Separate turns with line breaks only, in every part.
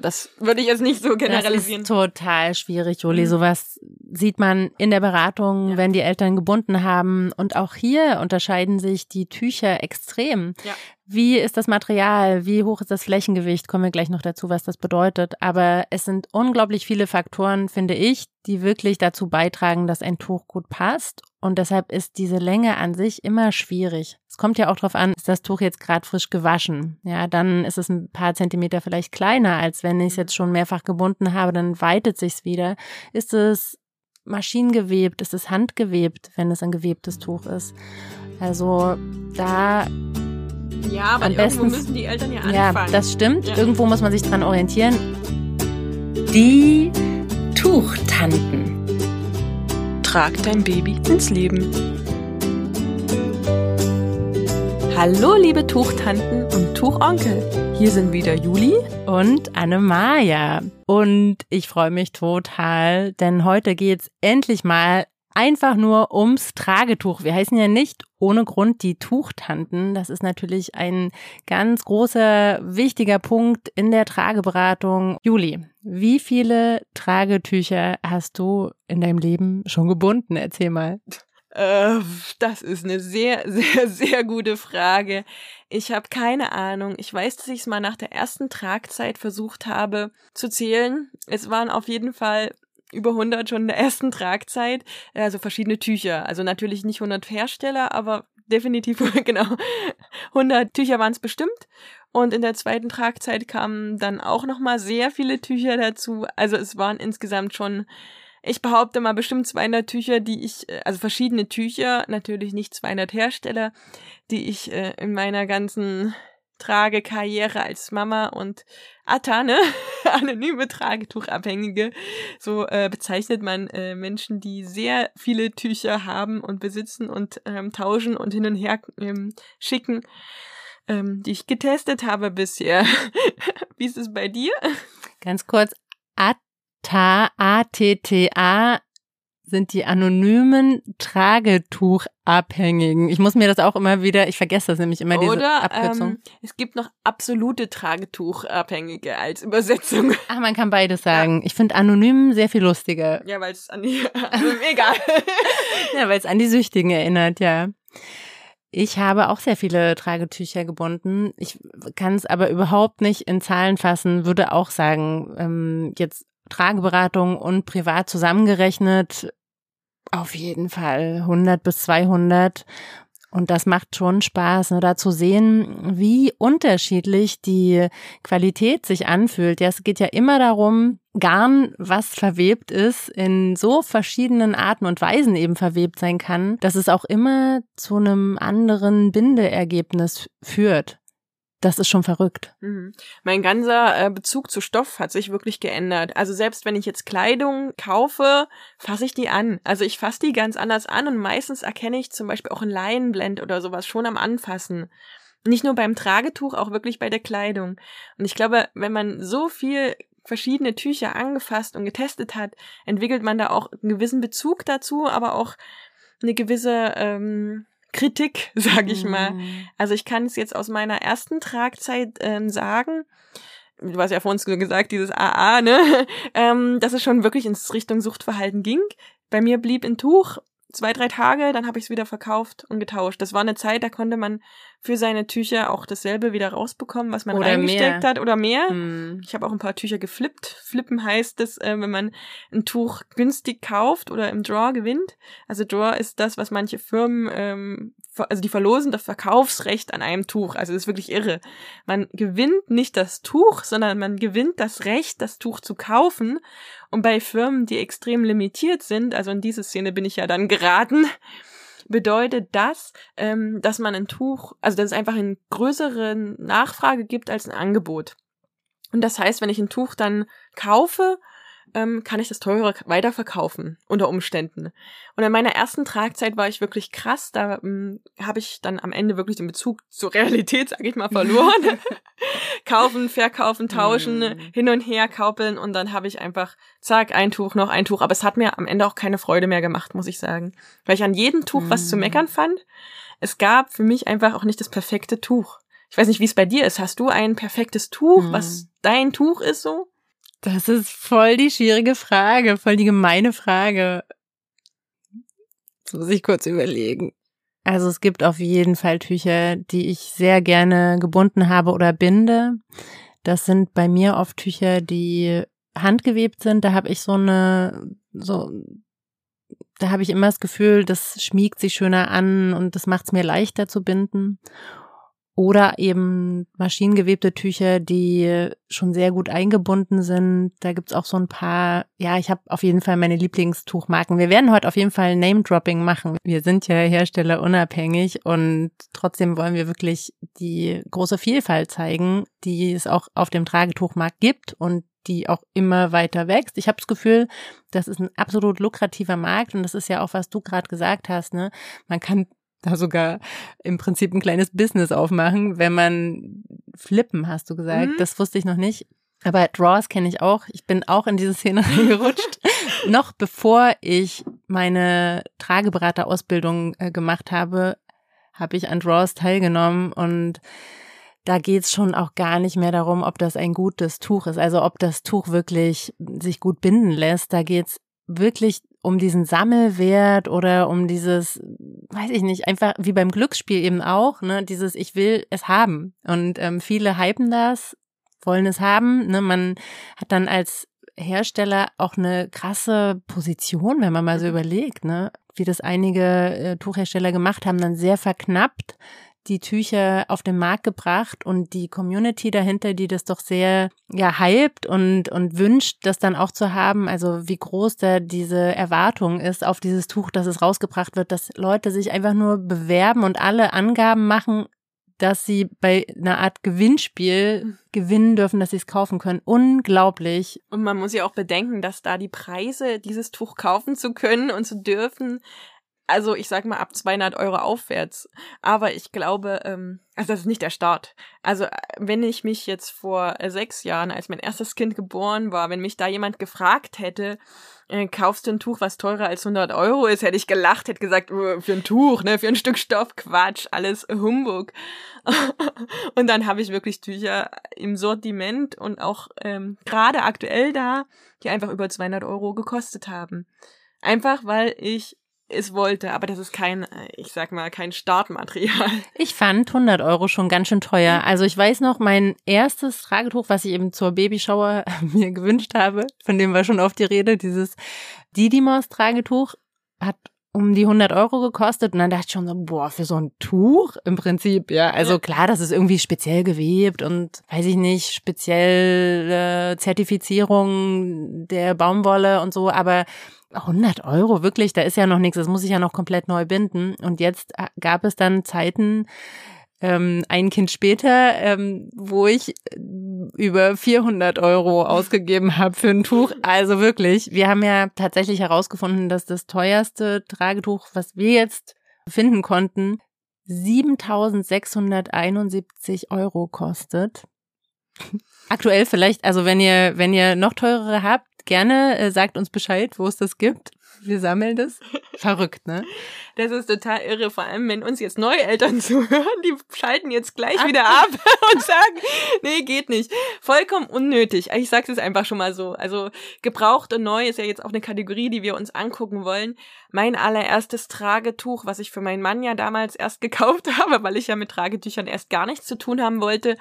Das würde ich jetzt nicht so generalisieren.
Das ist total schwierig, Juli. Mhm. Sowas sieht man in der Beratung, ja. wenn die Eltern gebunden haben. Und auch hier unterscheiden sich die Tücher extrem. Ja. Wie ist das Material? Wie hoch ist das Flächengewicht? Kommen wir gleich noch dazu, was das bedeutet. Aber es sind unglaublich viele Faktoren, finde ich, die wirklich dazu beitragen, dass ein Tuch gut passt. Und deshalb ist diese Länge an sich immer schwierig. Es kommt ja auch darauf an, ist das Tuch jetzt gerade frisch gewaschen? Ja, dann ist es ein paar Zentimeter vielleicht kleiner, als wenn ich es jetzt schon mehrfach gebunden habe, dann weitet sich's wieder. Ist es maschinengewebt? Ist es handgewebt, wenn es ein gewebtes Tuch ist? Also da
ja, aber Am irgendwo müssen die Eltern ja anfangen.
Ja, das stimmt. Ja. Irgendwo muss man sich dran orientieren. Die Tuchtanten.
Trag dein Baby ins Leben. Hallo, liebe Tuchtanten und Tuchonkel. Hier sind wieder Juli
und Anne-Maja. Und ich freue mich total, denn heute geht's endlich mal einfach nur ums Tragetuch. Wir heißen ja nicht ohne Grund die Tuchtanten. Das ist natürlich ein ganz großer, wichtiger Punkt in der Trageberatung. Juli, wie viele Tragetücher hast du in deinem Leben schon gebunden? Erzähl mal.
Äh, das ist eine sehr, sehr, sehr gute Frage. Ich habe keine Ahnung. Ich weiß, dass ich es mal nach der ersten Tragzeit versucht habe zu zählen. Es waren auf jeden Fall über 100 schon in der ersten Tragzeit, also verschiedene Tücher. Also natürlich nicht 100 Hersteller, aber definitiv, genau, 100 Tücher waren es bestimmt. Und in der zweiten Tragzeit kamen dann auch nochmal sehr viele Tücher dazu. Also es waren insgesamt schon, ich behaupte mal bestimmt 200 Tücher, die ich, äh, also verschiedene Tücher, natürlich nicht 200 Hersteller, die ich äh, in meiner ganzen Tragekarriere als Mama und Atta, ne? Anonyme Tragetuchabhängige. So äh, bezeichnet man äh, Menschen, die sehr viele Tücher haben und besitzen und ähm, tauschen und hin und her ähm, schicken, ähm, die ich getestet habe bisher. Wie ist es bei dir?
Ganz kurz. Atta, A-T-T-A, sind die anonymen Tragetuchabhängigen. Ich muss mir das auch immer wieder, ich vergesse das nämlich immer, diese Oder, Abkürzung. Ähm,
es gibt noch absolute Tragetuchabhängige als Übersetzung.
Ach, man kann beides sagen. Ja. Ich finde anonym sehr viel lustiger.
Ja, weil es an die, also egal.
ja, weil es an die Süchtigen erinnert, ja. Ich habe auch sehr viele Tragetücher gebunden. Ich kann es aber überhaupt nicht in Zahlen fassen, würde auch sagen, ähm, jetzt Trageberatung und privat zusammengerechnet auf jeden Fall 100 bis 200. Und das macht schon Spaß, ne, da zu sehen, wie unterschiedlich die Qualität sich anfühlt. Ja, es geht ja immer darum, Garn, was verwebt ist, in so verschiedenen Arten und Weisen eben verwebt sein kann, dass es auch immer zu einem anderen Bindeergebnis führt. Das ist schon verrückt.
Mhm. Mein ganzer äh, Bezug zu Stoff hat sich wirklich geändert. Also selbst wenn ich jetzt Kleidung kaufe, fasse ich die an. Also ich fasse die ganz anders an und meistens erkenne ich zum Beispiel auch ein Leinenblend oder sowas schon am Anfassen. Nicht nur beim Tragetuch, auch wirklich bei der Kleidung. Und ich glaube, wenn man so viel verschiedene Tücher angefasst und getestet hat, entwickelt man da auch einen gewissen Bezug dazu, aber auch eine gewisse ähm, Kritik, sag ich mal. Mhm. Also ich kann es jetzt aus meiner ersten Tragzeit ähm, sagen, du hast ja vor uns gesagt, dieses AA, ne, ähm, dass es schon wirklich ins Richtung Suchtverhalten ging. Bei mir blieb ein Tuch zwei, drei Tage, dann habe ich es wieder verkauft und getauscht. Das war eine Zeit, da konnte man für seine Tücher auch dasselbe wieder rausbekommen, was man oder reingesteckt mehr. hat oder mehr. Hm. Ich habe auch ein paar Tücher geflippt. Flippen heißt es, äh, wenn man ein Tuch günstig kauft oder im Draw gewinnt. Also Draw ist das, was manche Firmen ähm, also die verlosen das Verkaufsrecht an einem Tuch. Also das ist wirklich irre. Man gewinnt nicht das Tuch, sondern man gewinnt das Recht, das Tuch zu kaufen. Und bei Firmen, die extrem limitiert sind, also in diese Szene bin ich ja dann geraten, bedeutet das, ähm, dass man ein Tuch, also dass es einfach eine größere Nachfrage gibt als ein Angebot. Und das heißt, wenn ich ein Tuch dann kaufe, ähm, kann ich das teurer weiterverkaufen unter Umständen. Und in meiner ersten Tragzeit war ich wirklich krass. Da ähm, habe ich dann am Ende wirklich den Bezug zur Realität, sage ich mal, verloren. Kaufen, verkaufen, tauschen, mm. hin und her kaupeln und dann habe ich einfach, zack, ein Tuch, noch ein Tuch. Aber es hat mir am Ende auch keine Freude mehr gemacht, muss ich sagen. Weil ich an jedem Tuch mm. was zu mm. meckern fand. Es gab für mich einfach auch nicht das perfekte Tuch. Ich weiß nicht, wie es bei dir ist. Hast du ein perfektes Tuch, mm. was dein Tuch ist so?
Das ist voll die schwierige Frage, voll die gemeine Frage. Jetzt muss ich kurz überlegen. Also es gibt auf jeden Fall Tücher, die ich sehr gerne gebunden habe oder binde. Das sind bei mir oft Tücher, die handgewebt sind. Da habe ich so eine, so, da habe ich immer das Gefühl, das schmiegt sich schöner an und das macht es mir leichter zu binden. Oder eben maschinengewebte Tücher, die schon sehr gut eingebunden sind. Da gibt's auch so ein paar, ja, ich habe auf jeden Fall meine Lieblingstuchmarken. Wir werden heute auf jeden Fall Name-Dropping machen. Wir sind ja Hersteller unabhängig und trotzdem wollen wir wirklich die große Vielfalt zeigen, die es auch auf dem Tragetuchmarkt gibt und die auch immer weiter wächst. Ich habe das Gefühl, das ist ein absolut lukrativer Markt und das ist ja auch, was du gerade gesagt hast. Ne? Man kann da sogar im Prinzip ein kleines Business aufmachen, wenn man flippen, hast du gesagt. Mhm. Das wusste ich noch nicht. Aber Draws kenne ich auch. Ich bin auch in diese Szene reingerutscht. noch bevor ich meine Trageberaterausbildung äh, gemacht habe, habe ich an Draws teilgenommen und da geht's schon auch gar nicht mehr darum, ob das ein gutes Tuch ist, also ob das Tuch wirklich sich gut binden lässt. Da geht's wirklich um diesen Sammelwert oder um dieses, weiß ich nicht, einfach wie beim Glücksspiel eben auch, ne, dieses Ich will es haben. Und ähm, viele hypen das, wollen es haben. Ne? Man hat dann als Hersteller auch eine krasse Position, wenn man mal so mhm. überlegt, ne? wie das einige äh, Tuchhersteller gemacht haben, dann sehr verknappt die Tücher auf den Markt gebracht und die Community dahinter, die das doch sehr ja hypt und und wünscht, das dann auch zu haben. Also wie groß da diese Erwartung ist auf dieses Tuch, dass es rausgebracht wird, dass Leute sich einfach nur bewerben und alle Angaben machen, dass sie bei einer Art Gewinnspiel gewinnen dürfen, dass sie es kaufen können. Unglaublich.
Und man muss ja auch bedenken, dass da die Preise, dieses Tuch kaufen zu können und zu dürfen, also ich sag mal ab 200 Euro aufwärts. Aber ich glaube, ähm, also das ist nicht der Start. Also äh, wenn ich mich jetzt vor äh, sechs Jahren, als mein erstes Kind geboren war, wenn mich da jemand gefragt hätte, äh, kaufst du ein Tuch, was teurer als 100 Euro ist, hätte ich gelacht, hätte gesagt, oh, für ein Tuch, ne, für ein Stück Stoff, Quatsch, alles Humbug. und dann habe ich wirklich Tücher im Sortiment und auch ähm, gerade aktuell da, die einfach über 200 Euro gekostet haben. Einfach weil ich es wollte, aber das ist kein, ich sag mal, kein Startmaterial.
Ich fand 100 Euro schon ganz schön teuer. Also ich weiß noch, mein erstes Tragetuch, was ich eben zur Babyshower mir gewünscht habe, von dem war schon oft die Rede, dieses Didymos Tragetuch, hat um die 100 Euro gekostet und dann dachte ich schon so, boah, für so ein Tuch im Prinzip, ja. Also klar, das ist irgendwie speziell gewebt und weiß ich nicht, spezielle Zertifizierung der Baumwolle und so, aber 100 Euro, wirklich, da ist ja noch nichts, das muss ich ja noch komplett neu binden. Und jetzt äh, gab es dann Zeiten, ähm, ein Kind später, ähm, wo ich äh, über 400 Euro ausgegeben habe für ein Tuch. Also wirklich, wir haben ja tatsächlich herausgefunden, dass das teuerste Tragetuch, was wir jetzt finden konnten, 7671 Euro kostet. Aktuell vielleicht, also wenn ihr, wenn ihr noch teurere habt, gerne äh, sagt uns Bescheid, wo es das gibt. Wir sammeln das. Verrückt, ne?
Das ist total irre, vor allem wenn uns jetzt neue Eltern zuhören, die schalten jetzt gleich Ach. wieder ab und sagen, nee, geht nicht. Vollkommen unnötig. Ich sag's jetzt einfach schon mal so. Also gebraucht und neu ist ja jetzt auch eine Kategorie, die wir uns angucken wollen. Mein allererstes Tragetuch, was ich für meinen Mann ja damals erst gekauft habe, weil ich ja mit Tragetüchern erst gar nichts zu tun haben wollte,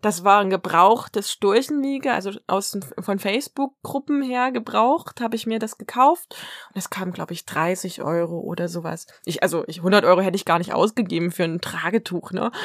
das war ein gebrauchtes Sturchenliege, also aus von Facebook-Gruppen her gebraucht, habe ich mir das gekauft. Und es kam, glaube ich, 30 Euro oder sowas. Ich, also ich, 100 Euro hätte ich gar nicht ausgegeben für ein Tragetuch, ne?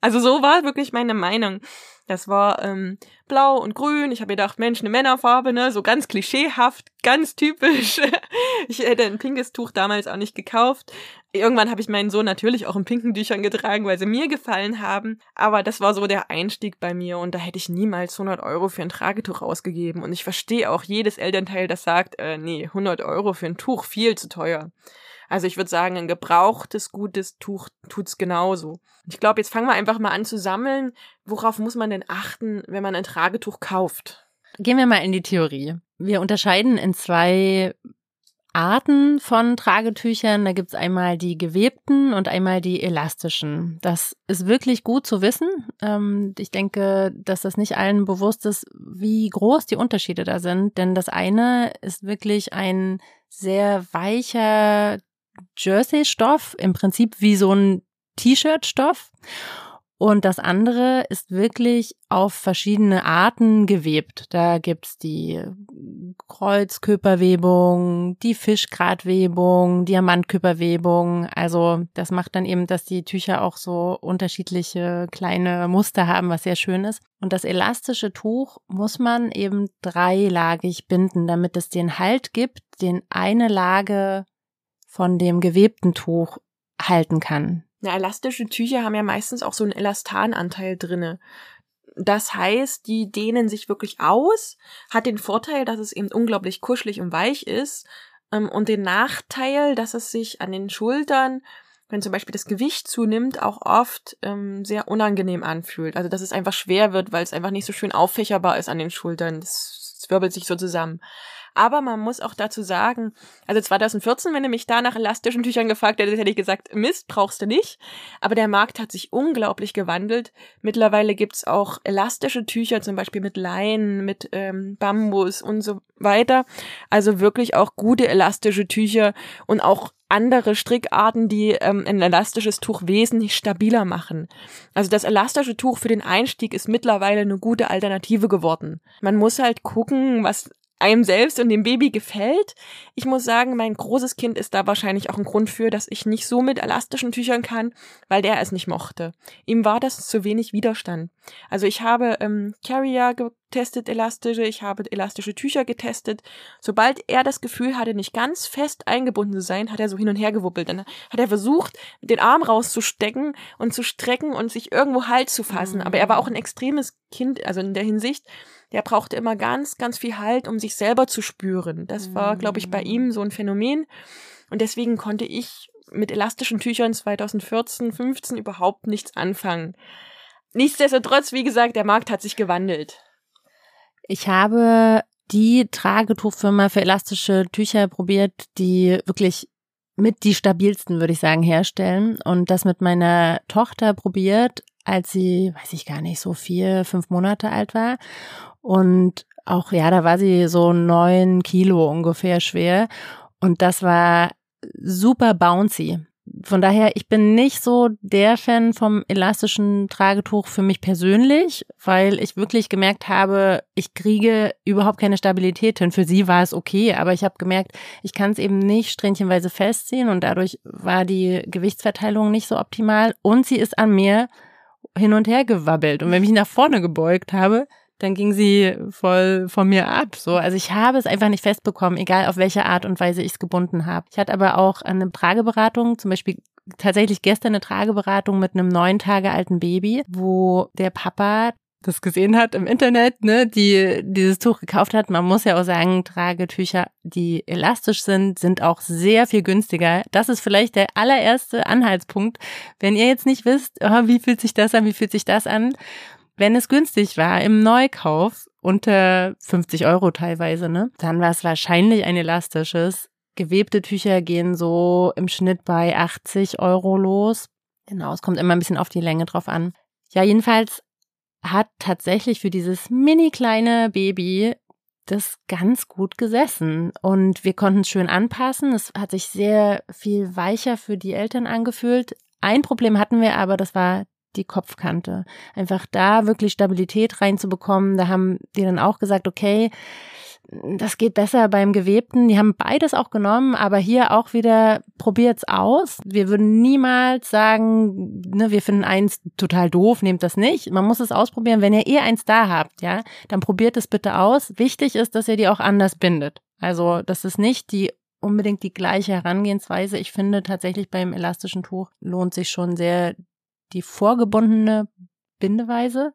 Also so war wirklich meine Meinung. Das war ähm, blau und grün. Ich habe gedacht, Mensch, eine Männerfarbe, ne? So ganz klischeehaft, ganz typisch. ich hätte ein pinkes Tuch damals auch nicht gekauft. Irgendwann habe ich meinen Sohn natürlich auch in pinken Tüchern getragen, weil sie mir gefallen haben. Aber das war so der Einstieg bei mir und da hätte ich niemals 100 Euro für ein Tragetuch ausgegeben. Und ich verstehe auch jedes Elternteil, das sagt, äh, nee, 100 Euro für ein Tuch, viel zu teuer. Also ich würde sagen, ein gebrauchtes, gutes Tuch tut's genauso. Ich glaube, jetzt fangen wir einfach mal an zu sammeln. Worauf muss man denn achten, wenn man ein Tragetuch kauft?
Gehen wir mal in die Theorie. Wir unterscheiden in zwei Arten von Tragetüchern. Da gibt's einmal die gewebten und einmal die elastischen. Das ist wirklich gut zu wissen. Ähm, ich denke, dass das nicht allen bewusst ist, wie groß die Unterschiede da sind. Denn das eine ist wirklich ein sehr weicher Jersey-Stoff, im Prinzip wie so ein T-Shirt-Stoff. Und das andere ist wirklich auf verschiedene Arten gewebt. Da gibt's die Kreuzkörperwebung, die Fischgratwebung, Diamantkörperwebung. Also das macht dann eben, dass die Tücher auch so unterschiedliche kleine Muster haben, was sehr schön ist. Und das elastische Tuch muss man eben dreilagig binden, damit es den Halt gibt, den eine Lage von dem gewebten Tuch halten kann.
Na, elastische Tücher haben ja meistens auch so einen Elastananteil drinne. Das heißt, die dehnen sich wirklich aus, hat den Vorteil, dass es eben unglaublich kuschelig und weich ist ähm, und den Nachteil, dass es sich an den Schultern, wenn zum Beispiel das Gewicht zunimmt, auch oft ähm, sehr unangenehm anfühlt. Also dass es einfach schwer wird, weil es einfach nicht so schön auffächerbar ist an den Schultern. Das wirbelt sich so zusammen. Aber man muss auch dazu sagen, also 2014, wenn du mich da nach elastischen Tüchern gefragt hättest, hätte ich gesagt, Mist, brauchst du nicht. Aber der Markt hat sich unglaublich gewandelt. Mittlerweile gibt's auch elastische Tücher, zum Beispiel mit Leinen, mit ähm, Bambus und so weiter. Also wirklich auch gute elastische Tücher und auch andere Strickarten, die ähm, ein elastisches Tuch wesentlich stabiler machen. Also das elastische Tuch für den Einstieg ist mittlerweile eine gute Alternative geworden. Man muss halt gucken, was einem selbst und dem Baby gefällt. Ich muss sagen, mein großes Kind ist da wahrscheinlich auch ein Grund für, dass ich nicht so mit elastischen Tüchern kann, weil der es nicht mochte. Ihm war das zu wenig Widerstand. Also ich habe ähm, Carrier getestet, elastische, ich habe elastische Tücher getestet. Sobald er das Gefühl hatte, nicht ganz fest eingebunden zu sein, hat er so hin und her gewuppelt. Dann hat er versucht, den Arm rauszustecken und zu strecken und sich irgendwo Halt zu fassen. Mhm. Aber er war auch ein extremes Kind, also in der Hinsicht, der brauchte immer ganz, ganz viel Halt, um sich selber zu spüren. Das war, glaube ich, bei mm. ihm so ein Phänomen. Und deswegen konnte ich mit elastischen Tüchern 2014, 15 überhaupt nichts anfangen. Nichtsdestotrotz, wie gesagt, der Markt hat sich gewandelt.
Ich habe die Tragetuchfirma für elastische Tücher probiert, die wirklich mit die stabilsten, würde ich sagen, herstellen. Und das mit meiner Tochter probiert, als sie, weiß ich gar nicht, so vier, fünf Monate alt war. Und auch, ja, da war sie so neun Kilo ungefähr schwer. Und das war super bouncy. Von daher, ich bin nicht so der Fan vom elastischen Tragetuch für mich persönlich, weil ich wirklich gemerkt habe, ich kriege überhaupt keine Stabilität hin. Für sie war es okay, aber ich habe gemerkt, ich kann es eben nicht strähnchenweise festziehen und dadurch war die Gewichtsverteilung nicht so optimal und sie ist an mir hin und her gewabbelt. Und wenn ich nach vorne gebeugt habe, dann ging sie voll von mir ab. So, also ich habe es einfach nicht festbekommen, egal auf welche Art und Weise ich es gebunden habe. Ich hatte aber auch eine Trageberatung, zum Beispiel tatsächlich gestern eine Trageberatung mit einem neun Tage alten Baby, wo der Papa das gesehen hat im Internet, ne, die dieses Tuch gekauft hat. Man muss ja auch sagen, Tragetücher, die elastisch sind, sind auch sehr viel günstiger. Das ist vielleicht der allererste Anhaltspunkt. Wenn ihr jetzt nicht wisst, oh, wie fühlt sich das an, wie fühlt sich das an, wenn es günstig war im Neukauf, unter 50 Euro teilweise, ne, dann war es wahrscheinlich ein elastisches. Gewebte Tücher gehen so im Schnitt bei 80 Euro los. Genau, es kommt immer ein bisschen auf die Länge drauf an. Ja, jedenfalls hat tatsächlich für dieses mini kleine Baby das ganz gut gesessen und wir konnten es schön anpassen. Es hat sich sehr viel weicher für die Eltern angefühlt. Ein Problem hatten wir aber, das war die Kopfkante. Einfach da wirklich Stabilität reinzubekommen. Da haben die dann auch gesagt, okay, das geht besser beim Gewebten. Die haben beides auch genommen, aber hier auch wieder probiert's aus. Wir würden niemals sagen, ne, wir finden eins total doof, nehmt das nicht. Man muss es ausprobieren. Wenn ihr eh eins da habt, ja, dann probiert es bitte aus. Wichtig ist, dass ihr die auch anders bindet. Also, das ist nicht die unbedingt die gleiche Herangehensweise. Ich finde tatsächlich beim elastischen Tuch lohnt sich schon sehr die vorgebundene Bindeweise.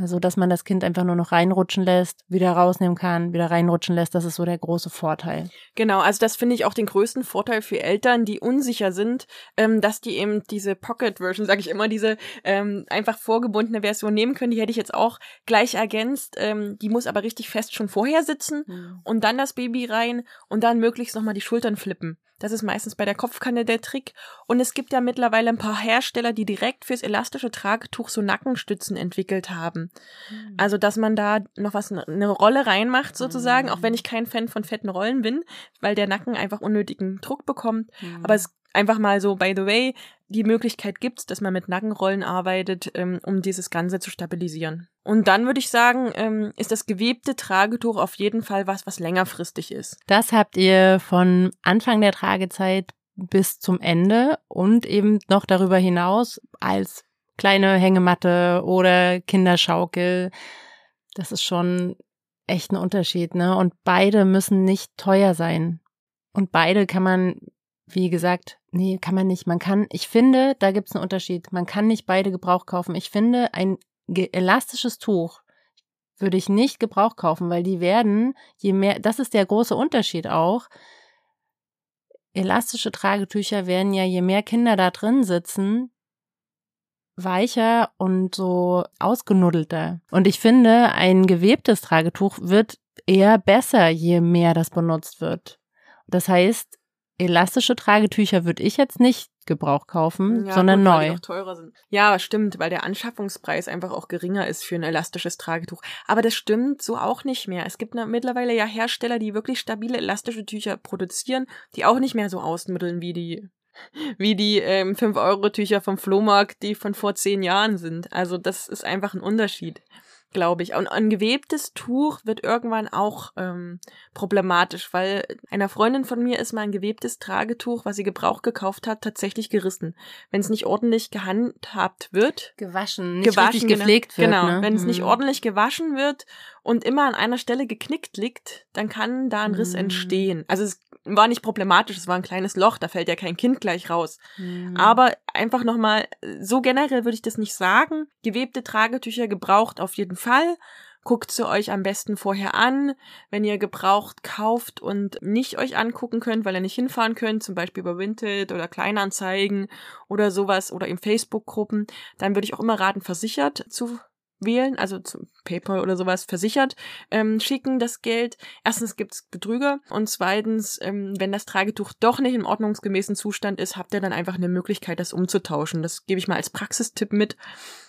Also, dass man das Kind einfach nur noch reinrutschen lässt, wieder rausnehmen kann, wieder reinrutschen lässt, das ist so der große Vorteil.
Genau, also das finde ich auch den größten Vorteil für Eltern, die unsicher sind, ähm, dass die eben diese Pocket-Version, sage ich immer, diese ähm, einfach vorgebundene Version nehmen können. Die hätte ich jetzt auch gleich ergänzt. Ähm, die muss aber richtig fest schon vorher sitzen mhm. und dann das Baby rein und dann möglichst nochmal die Schultern flippen. Das ist meistens bei der Kopfkanne der Trick. Und es gibt ja mittlerweile ein paar Hersteller, die direkt fürs elastische Tragetuch so Nackenstützen entwickelt haben. Mhm. Also, dass man da noch was, eine Rolle reinmacht sozusagen, mhm. auch wenn ich kein Fan von fetten Rollen bin, weil der Nacken einfach unnötigen Druck bekommt. Mhm. Aber es einfach mal so, by the way, die Möglichkeit gibt, dass man mit Nackenrollen arbeitet, ähm, um dieses Ganze zu stabilisieren. Und dann würde ich sagen, ähm, ist das gewebte Tragetuch auf jeden Fall was, was längerfristig ist.
Das habt ihr von Anfang der Tragezeit bis zum Ende und eben noch darüber hinaus als kleine Hängematte oder Kinderschaukel. Das ist schon echt ein Unterschied, ne? Und beide müssen nicht teuer sein. Und beide kann man wie gesagt, nee, kann man nicht. Man kann, ich finde, da gibt es einen Unterschied. Man kann nicht beide Gebrauch kaufen. Ich finde, ein elastisches Tuch würde ich nicht Gebrauch kaufen, weil die werden, je mehr, das ist der große Unterschied auch. Elastische Tragetücher werden ja, je mehr Kinder da drin sitzen, weicher und so ausgenuddelter. Und ich finde, ein gewebtes Tragetuch wird eher besser, je mehr das benutzt wird. Das heißt, elastische Tragetücher würde ich jetzt nicht Gebrauch kaufen, ja, sondern gut, neu. Weil die auch
teurer sind. Ja, stimmt, weil der Anschaffungspreis einfach auch geringer ist für ein elastisches Tragetuch. Aber das stimmt so auch nicht mehr. Es gibt mittlerweile ja Hersteller, die wirklich stabile elastische Tücher produzieren, die auch nicht mehr so ausmitteln wie die wie die ähm, 5-Euro-Tücher vom Flohmarkt, die von vor zehn Jahren sind. Also das ist einfach ein Unterschied glaube ich. Und ein gewebtes Tuch wird irgendwann auch ähm, problematisch, weil einer Freundin von mir ist mal ein gewebtes Tragetuch, was sie Gebrauch gekauft hat, tatsächlich gerissen. Wenn es nicht ordentlich gehandhabt wird.
Gewaschen, nicht gewaschen, richtig gepflegt
genau,
wird.
Genau, ne? wenn es nicht mhm. ordentlich gewaschen wird und immer an einer Stelle geknickt liegt, dann kann da ein Riss mhm. entstehen. Also es war nicht problematisch, es war ein kleines Loch, da fällt ja kein Kind gleich raus. Mhm. Aber einfach nochmal, so generell würde ich das nicht sagen. Gewebte Tragetücher gebraucht auf jeden Fall. Guckt sie euch am besten vorher an. Wenn ihr gebraucht kauft und nicht euch angucken könnt, weil ihr nicht hinfahren könnt, zum Beispiel über Vinted oder Kleinanzeigen oder sowas oder in Facebook-Gruppen, dann würde ich auch immer raten, versichert zu wählen, also zum PayPal oder sowas versichert, ähm, schicken das Geld. Erstens gibt's Betrüger und zweitens, ähm, wenn das Tragetuch doch nicht im ordnungsgemäßen Zustand ist, habt ihr dann einfach eine Möglichkeit, das umzutauschen. Das gebe ich mal als Praxistipp mit,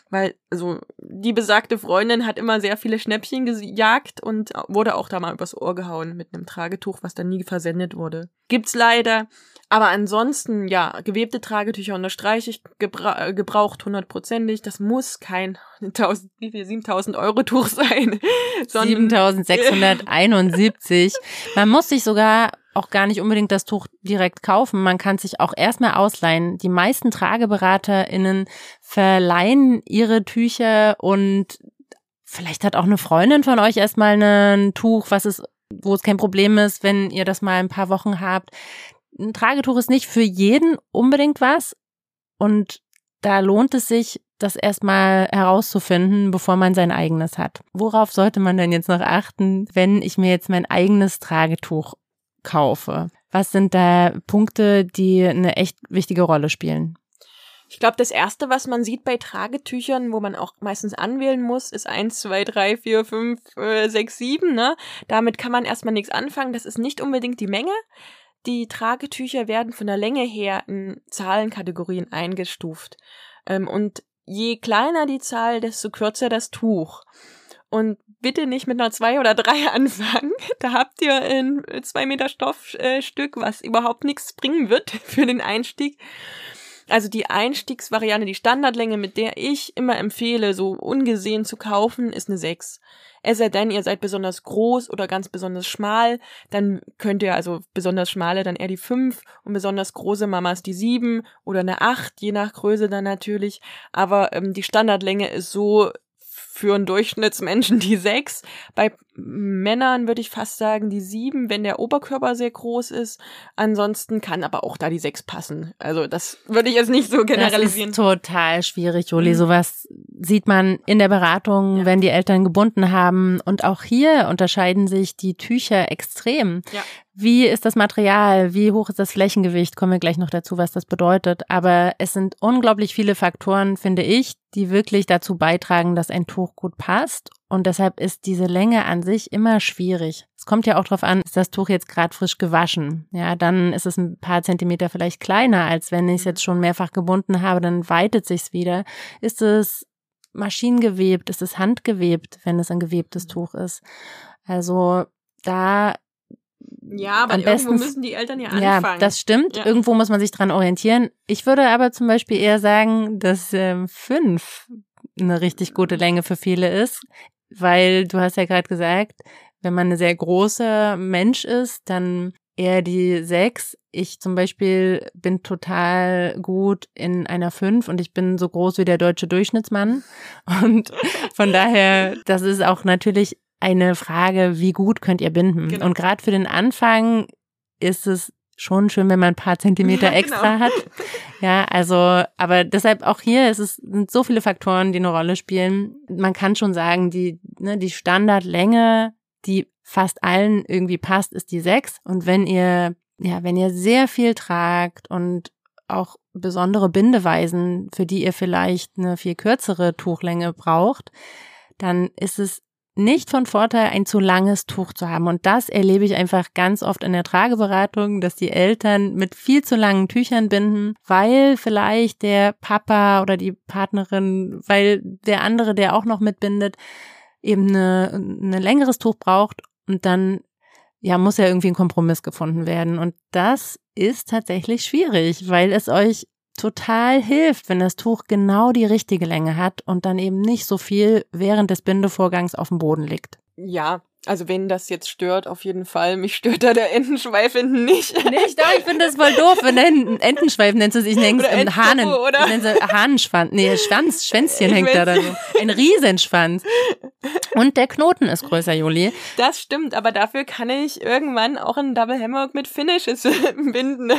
weil also die besagte Freundin hat immer sehr viele Schnäppchen gejagt und wurde auch da mal übers Ohr gehauen mit einem Tragetuch, was dann nie versendet wurde. Gibt's leider. Aber ansonsten, ja, gewebte Tragetücher unterstreiche ich, gebra äh, gebraucht hundertprozentig. Das muss kein 1000, wie viel, 7000 Euro Tuch sein.
7671. Man muss sich sogar auch gar nicht unbedingt das Tuch direkt kaufen. Man kann sich auch erstmal ausleihen. Die meisten TrageberaterInnen verleihen ihre Tücher und vielleicht hat auch eine Freundin von euch erstmal ein Tuch, was es, wo es kein Problem ist, wenn ihr das mal ein paar Wochen habt ein Tragetuch ist nicht für jeden unbedingt was. Und da lohnt es sich, das erstmal herauszufinden, bevor man sein eigenes hat. Worauf sollte man denn jetzt noch achten, wenn ich mir jetzt mein eigenes Tragetuch kaufe? Was sind da Punkte, die eine echt wichtige Rolle spielen?
Ich glaube, das erste, was man sieht bei Tragetüchern, wo man auch meistens anwählen muss, ist eins, zwei, drei, vier, fünf, äh, sechs, sieben. Ne? Damit kann man erstmal nichts anfangen. Das ist nicht unbedingt die Menge. Die Tragetücher werden von der Länge her in Zahlenkategorien eingestuft. Ähm, und je kleiner die Zahl, desto kürzer das Tuch. Und bitte nicht mit einer zwei oder drei anfangen. Da habt ihr ein zwei Meter Stoffstück, was überhaupt nichts bringen wird für den Einstieg. Also die Einstiegsvariante, die Standardlänge, mit der ich immer empfehle, so ungesehen zu kaufen, ist eine 6. Es sei denn, ihr seid besonders groß oder ganz besonders schmal, dann könnt ihr also besonders schmale dann eher die 5 und besonders große Mamas die 7 oder eine 8, je nach Größe dann natürlich. Aber ähm, die Standardlänge ist so für einen Durchschnittsmenschen die 6. Bei Männern würde ich fast sagen die sieben, wenn der Oberkörper sehr groß ist. Ansonsten kann aber auch da die sechs passen. Also das würde ich jetzt nicht so generalisieren.
Das ist total schwierig, Juli. Mhm. Sowas sieht man in der Beratung, ja. wenn die Eltern gebunden haben. Und auch hier unterscheiden sich die Tücher extrem. Ja. Wie ist das Material? Wie hoch ist das Flächengewicht? Kommen wir gleich noch dazu, was das bedeutet. Aber es sind unglaublich viele Faktoren, finde ich, die wirklich dazu beitragen, dass ein Tuch gut passt. Und deshalb ist diese Länge an sich immer schwierig. Es kommt ja auch darauf an, ist das Tuch jetzt gerade frisch gewaschen? Ja, dann ist es ein paar Zentimeter vielleicht kleiner, als wenn ich es jetzt schon mehrfach gebunden habe, dann weitet sich's wieder. Ist es maschinengewebt? Ist es handgewebt, wenn es ein gewebtes Tuch ist? Also da
ja, aber Am irgendwo müssen die Eltern ja anfangen.
Ja, das stimmt. Ja. Irgendwo muss man sich dran orientieren. Ich würde aber zum Beispiel eher sagen, dass ähm, fünf eine richtig gute Länge für viele ist, weil du hast ja gerade gesagt, wenn man ein sehr großer Mensch ist, dann eher die sechs. Ich zum Beispiel bin total gut in einer fünf und ich bin so groß wie der deutsche Durchschnittsmann. Und von daher, das ist auch natürlich eine Frage, wie gut könnt ihr binden? Genau. Und gerade für den Anfang ist es schon schön, wenn man ein paar Zentimeter ja, extra genau. hat. Ja, also, aber deshalb auch hier ist es sind so viele Faktoren, die eine Rolle spielen. Man kann schon sagen, die, ne, die Standardlänge, die fast allen irgendwie passt, ist die sechs. Und wenn ihr, ja, wenn ihr sehr viel tragt und auch besondere Bindeweisen, für die ihr vielleicht eine viel kürzere Tuchlänge braucht, dann ist es nicht von Vorteil, ein zu langes Tuch zu haben. Und das erlebe ich einfach ganz oft in der Trageberatung, dass die Eltern mit viel zu langen Tüchern binden, weil vielleicht der Papa oder die Partnerin, weil der andere, der auch noch mitbindet, eben eine, ein längeres Tuch braucht und dann ja, muss ja irgendwie ein Kompromiss gefunden werden. Und das ist tatsächlich schwierig, weil es euch total hilft, wenn das Tuch genau die richtige Länge hat und dann eben nicht so viel während des Bindevorgangs auf dem Boden liegt.
Ja, also wenn das jetzt stört, auf jeden Fall. Mich stört da der Entenschweif hinten nicht.
Nicht, doch, ich finde das voll doof. Wenn ein Entenschweif nennst du es, ich nenne es Hahnen. Oder? Ich nenne es Hahnenschwanz. Nee, Schwanz, Schwänzchen hängt da dann. Ein Riesenschwanz. Und der Knoten ist größer, Juli.
Das stimmt, aber dafür kann ich irgendwann auch einen Double Hammock mit Finishes binden.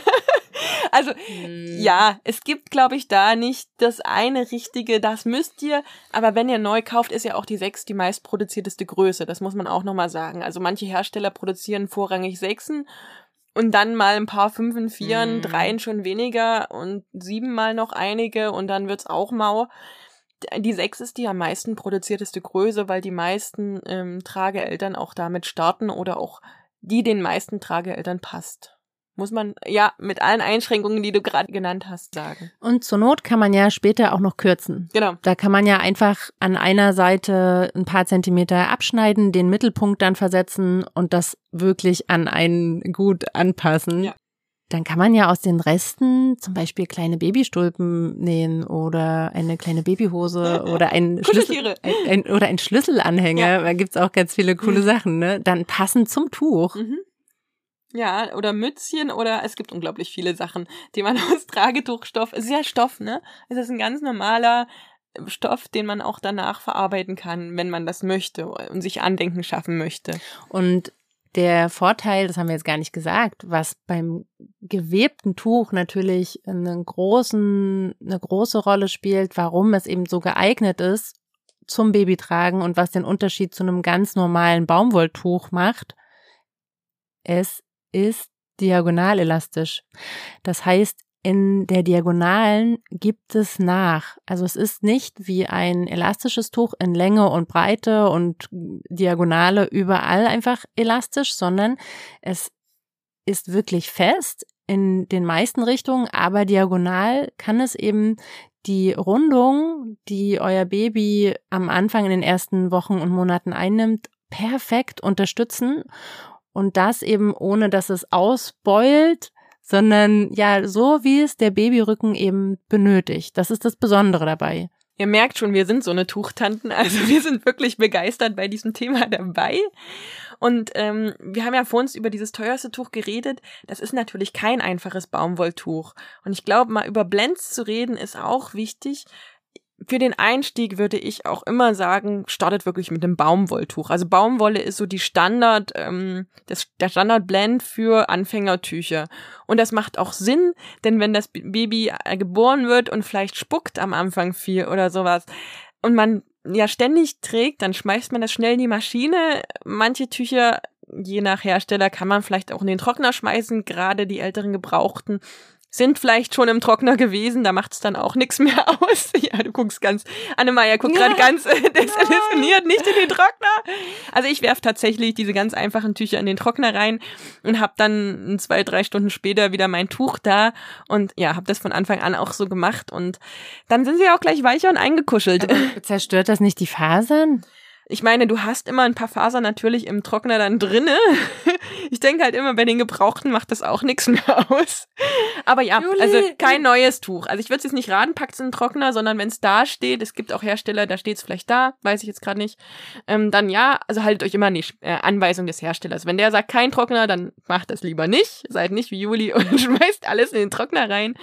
Also, hm. ja, es gibt, glaube ich, da nicht das eine richtige, das müsst ihr, aber wenn ihr neu kauft, ist ja auch die 6 die meistproduzierteste Größe. Das muss man auch nochmal sagen. Also manche Hersteller produzieren vorrangig Sechsen und dann mal ein paar Fünfen, Vieren, hm. Dreien schon weniger und sieben mal noch einige und dann wird's auch mau. Die 6 ist die am meisten produzierteste Größe, weil die meisten ähm, Trageeltern auch damit starten oder auch die den meisten Trageeltern passt muss man ja mit allen Einschränkungen, die du gerade genannt hast, sagen.
Und zur Not kann man ja später auch noch kürzen.
Genau.
Da kann man ja einfach an einer Seite ein paar Zentimeter abschneiden, den Mittelpunkt dann versetzen und das wirklich an einen gut anpassen. Ja. Dann kann man ja aus den Resten zum Beispiel kleine Babystulpen nähen oder eine kleine Babyhose oder ein, Schlüssel, ein, ein, oder ein Schlüsselanhänger. Ja. Da gibt's auch ganz viele coole Sachen, ne? Dann passend zum Tuch. Mhm.
Ja, oder Mützchen oder es gibt unglaublich viele Sachen, die man aus Tragetuchstoff, es ist ja Stoff, ne? Es ist ein ganz normaler Stoff, den man auch danach verarbeiten kann, wenn man das möchte und sich Andenken schaffen möchte.
Und der Vorteil, das haben wir jetzt gar nicht gesagt, was beim gewebten Tuch natürlich einen großen, eine große Rolle spielt, warum es eben so geeignet ist zum Babytragen und was den Unterschied zu einem ganz normalen Baumwolltuch macht. Es ist diagonal elastisch. Das heißt, in der Diagonalen gibt es nach. Also es ist nicht wie ein elastisches Tuch in Länge und Breite und Diagonale überall einfach elastisch, sondern es ist wirklich fest in den meisten Richtungen, aber diagonal kann es eben die Rundung, die euer Baby am Anfang in den ersten Wochen und Monaten einnimmt, perfekt unterstützen und das eben ohne, dass es ausbeult, sondern ja, so wie es der Babyrücken eben benötigt. Das ist das Besondere dabei.
Ihr merkt schon, wir sind so eine Tuchtanten, also wir sind wirklich begeistert bei diesem Thema dabei. Und ähm, wir haben ja vor uns über dieses teuerste Tuch geredet. Das ist natürlich kein einfaches Baumwolltuch. Und ich glaube, mal über Blends zu reden, ist auch wichtig für den Einstieg würde ich auch immer sagen, startet wirklich mit dem Baumwolltuch. Also Baumwolle ist so die Standard, ähm, das, der Standardblend für Anfängertücher. Und das macht auch Sinn, denn wenn das Baby äh, geboren wird und vielleicht spuckt am Anfang viel oder sowas und man ja ständig trägt, dann schmeißt man das schnell in die Maschine. Manche Tücher, je nach Hersteller, kann man vielleicht auch in den Trockner schmeißen, gerade die älteren gebrauchten sind vielleicht schon im Trockner gewesen, da macht's dann auch nichts mehr aus. Ja, du guckst ganz, Annemeier guckt gerade ganz äh, desillusioniert, nicht in den Trockner. Also ich werf tatsächlich diese ganz einfachen Tücher in den Trockner rein und hab dann zwei, drei Stunden später wieder mein Tuch da und ja, hab das von Anfang an auch so gemacht und dann sind sie auch gleich weicher und eingekuschelt.
Aber zerstört das nicht die Fasern?
Ich meine, du hast immer ein paar Fasern natürlich im Trockner dann drinne. Ich denke halt immer, bei den Gebrauchten macht das auch nichts mehr aus. Aber ja, Juli. also kein neues Tuch. Also ich würde es jetzt nicht raten, packt es in den Trockner, sondern wenn es da steht, es gibt auch Hersteller, da steht es vielleicht da, weiß ich jetzt gerade nicht, ähm, dann ja, also haltet euch immer nicht äh, Anweisung des Herstellers. Wenn der sagt kein Trockner, dann macht das lieber nicht. Seid nicht wie Juli und schmeißt alles in den Trockner rein,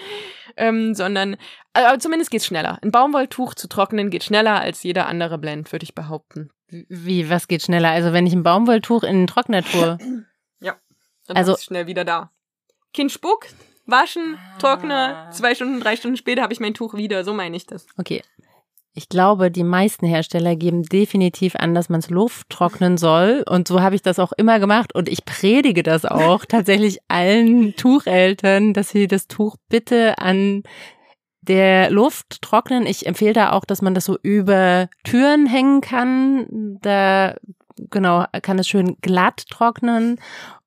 ähm, sondern aber zumindest geht's schneller. Ein Baumwolltuch zu trocknen geht schneller als jeder andere Blend, würde ich behaupten.
Wie, was geht schneller? Also wenn ich ein Baumwolltuch in den Trockner tue.
ja, dann also, ist es schnell wieder da. Kind spuckt, waschen, ah. trockner, zwei Stunden, drei Stunden später habe ich mein Tuch wieder. So meine ich das.
Okay. Ich glaube, die meisten Hersteller geben definitiv an, dass man es Luft trocknen soll. Und so habe ich das auch immer gemacht. Und ich predige das auch tatsächlich allen Tucheltern, dass sie das Tuch bitte an der Luft trocknen. Ich empfehle da auch, dass man das so über Türen hängen kann. Da genau kann es schön glatt trocknen.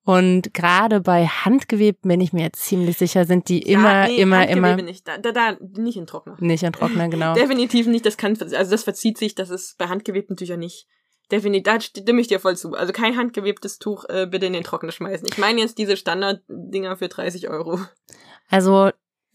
Und gerade bei Handgewebten bin ich mir jetzt ziemlich sicher, sind die immer, ja, nee, immer, immer.
Nicht. Da, da, da, nicht in Trockner.
Nicht in Trockner, genau.
Definitiv nicht. Das kann, also das verzieht sich. Das ist bei handgewebten Tüchern nicht. Definitiv, da stimme ich dir voll zu. Also kein handgewebtes Tuch äh, bitte in den Trockner schmeißen. Ich meine jetzt diese Standarddinger für 30 Euro.
Also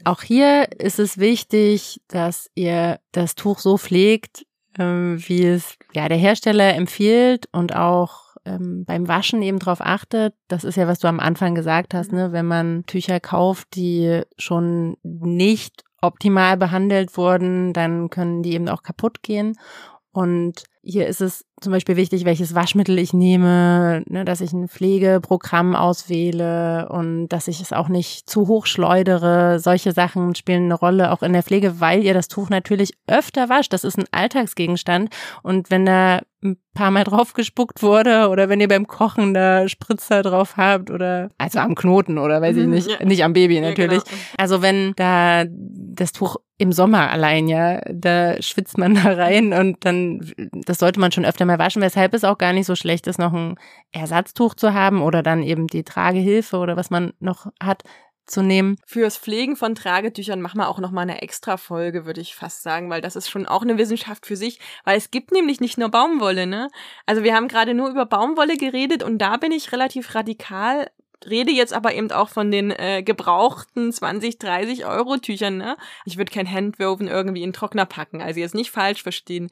auch hier ist es wichtig, dass ihr das Tuch so pflegt, ähm, wie es ja der Hersteller empfiehlt und auch ähm, beim Waschen eben darauf achtet. Das ist ja, was du am Anfang gesagt hast, ne? wenn man Tücher kauft, die schon nicht optimal behandelt wurden, dann können die eben auch kaputt gehen. Und hier ist es zum Beispiel wichtig, welches Waschmittel ich nehme, ne, dass ich ein Pflegeprogramm auswähle und dass ich es auch nicht zu hoch schleudere. Solche Sachen spielen eine Rolle auch in der Pflege, weil ihr das Tuch natürlich öfter wascht. Das ist ein Alltagsgegenstand. Und wenn da ein paar Mal drauf gespuckt wurde oder wenn ihr beim Kochen da Spritzer drauf habt oder also am Knoten oder weiß ich mhm, nicht, ja. nicht am Baby natürlich. Ja, genau. Also wenn da das Tuch im Sommer allein, ja, da schwitzt man da rein und dann das sollte man schon öfter mal waschen, weshalb es auch gar nicht so schlecht ist, noch ein Ersatztuch zu haben oder dann eben die Tragehilfe oder was man noch hat, zu nehmen.
Fürs Pflegen von Tragetüchern machen wir auch noch mal eine extra Folge, würde ich fast sagen, weil das ist schon auch eine Wissenschaft für sich, weil es gibt nämlich nicht nur Baumwolle, ne? Also wir haben gerade nur über Baumwolle geredet und da bin ich relativ radikal rede jetzt aber eben auch von den äh, gebrauchten 20, 30 Euro Tüchern, ne? Ich würde kein Handwoven irgendwie in Trockner packen, also jetzt nicht falsch verstehen.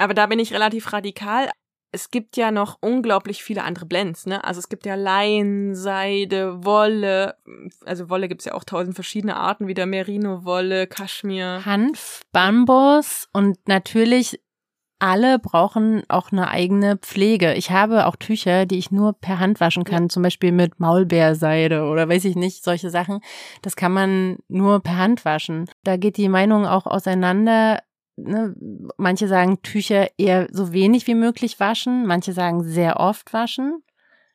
Aber da bin ich relativ radikal. Es gibt ja noch unglaublich viele andere Blends, ne? Also es gibt ja Leinen, Seide, Wolle. Also Wolle gibt's ja auch tausend verschiedene Arten, wie der Merino-Wolle, Kaschmir.
Hanf, Bambus und natürlich alle brauchen auch eine eigene Pflege. Ich habe auch Tücher, die ich nur per Hand waschen kann, ja. zum Beispiel mit Maulbeerseide oder weiß ich nicht, solche Sachen. Das kann man nur per Hand waschen. Da geht die Meinung auch auseinander, ne, manche sagen Tücher eher so wenig wie möglich waschen, manche sagen sehr oft waschen.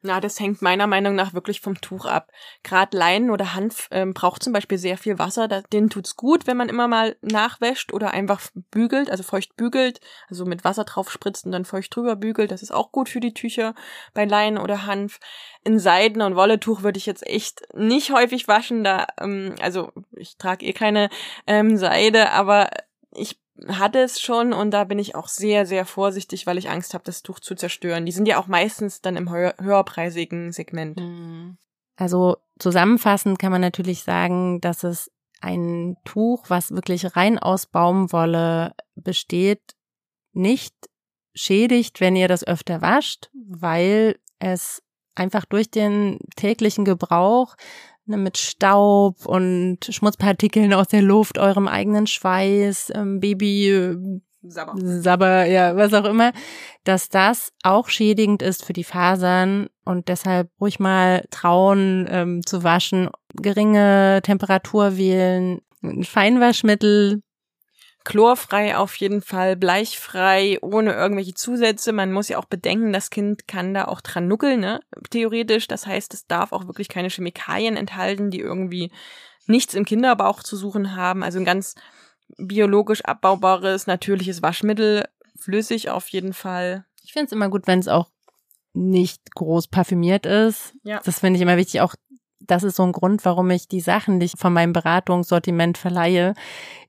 Na, das hängt meiner Meinung nach wirklich vom Tuch ab. Gerade Leinen oder Hanf ähm, braucht zum Beispiel sehr viel Wasser. Da, denen tut's gut, wenn man immer mal nachwäscht oder einfach bügelt, also feucht bügelt, also mit Wasser drauf spritzt und dann feucht drüber bügelt. Das ist auch gut für die Tücher bei Leinen oder Hanf. In Seiden- und Wolletuch würde ich jetzt echt nicht häufig waschen. Da, ähm, also ich trage eh keine ähm, Seide, aber ich hatte es schon und da bin ich auch sehr, sehr vorsichtig, weil ich Angst habe, das Tuch zu zerstören. Die sind ja auch meistens dann im höher, höherpreisigen Segment.
Mhm. Also zusammenfassend kann man natürlich sagen, dass es ein Tuch, was wirklich rein aus Baumwolle besteht, nicht schädigt, wenn ihr das öfter wascht, weil es einfach durch den täglichen Gebrauch ne, mit Staub und Schmutzpartikeln aus der Luft, eurem eigenen Schweiß, ähm, Baby Sabber. Sabber, ja, was auch immer, dass das auch schädigend ist für die Fasern und deshalb ruhig mal trauen ähm, zu waschen, geringe Temperatur wählen, Feinwaschmittel.
Chlorfrei auf jeden Fall, bleichfrei, ohne irgendwelche Zusätze. Man muss ja auch bedenken, das Kind kann da auch dran nuckeln, ne? Theoretisch. Das heißt, es darf auch wirklich keine Chemikalien enthalten, die irgendwie nichts im Kinderbauch zu suchen haben. Also ein ganz biologisch abbaubares, natürliches Waschmittel, flüssig auf jeden Fall.
Ich finde es immer gut, wenn es auch nicht groß parfümiert ist. Ja. Das finde ich immer wichtig. Auch das ist so ein Grund, warum ich die Sachen, die ich von meinem Beratungssortiment verleihe,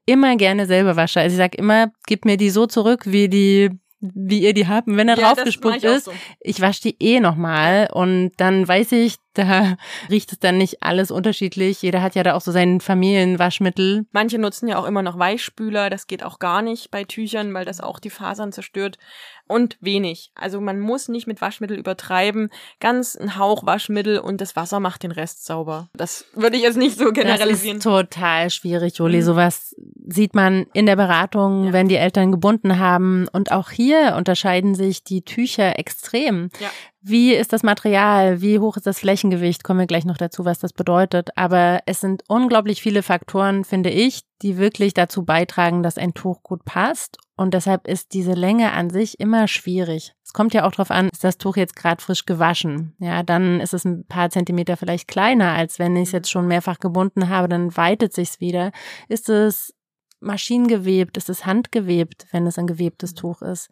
immer gerne selber wasche. Also ich sage immer, gib mir die so zurück, wie die wie ihr die habt. Und wenn er ja, draufgespuckt ist, so. ich wasche die eh nochmal und dann weiß ich, da riecht es dann nicht alles unterschiedlich. Jeder hat ja da auch so sein Familienwaschmittel.
Manche nutzen ja auch immer noch Weichspüler. Das geht auch gar nicht bei Tüchern, weil das auch die Fasern zerstört. Und wenig. Also man muss nicht mit Waschmittel übertreiben. Ganz ein Hauch Waschmittel und das Wasser macht den Rest sauber. Das würde ich jetzt nicht so generalisieren.
Das ist total schwierig, Juli. Mhm. Sowas sieht man in der Beratung, ja. wenn die Eltern gebunden haben. Und auch hier unterscheiden sich die Tücher extrem. Ja. Wie ist das Material? Wie hoch ist das Flächengewicht? Kommen wir gleich noch dazu, was das bedeutet. Aber es sind unglaublich viele Faktoren, finde ich, die wirklich dazu beitragen, dass ein Tuch gut passt. Und deshalb ist diese Länge an sich immer schwierig. Es kommt ja auch darauf an, ist das Tuch jetzt gerade frisch gewaschen? Ja, dann ist es ein paar Zentimeter vielleicht kleiner, als wenn ich es jetzt schon mehrfach gebunden habe, dann weitet sich's wieder. Ist es maschinengewebt? Ist es handgewebt, wenn es ein gewebtes Tuch ist?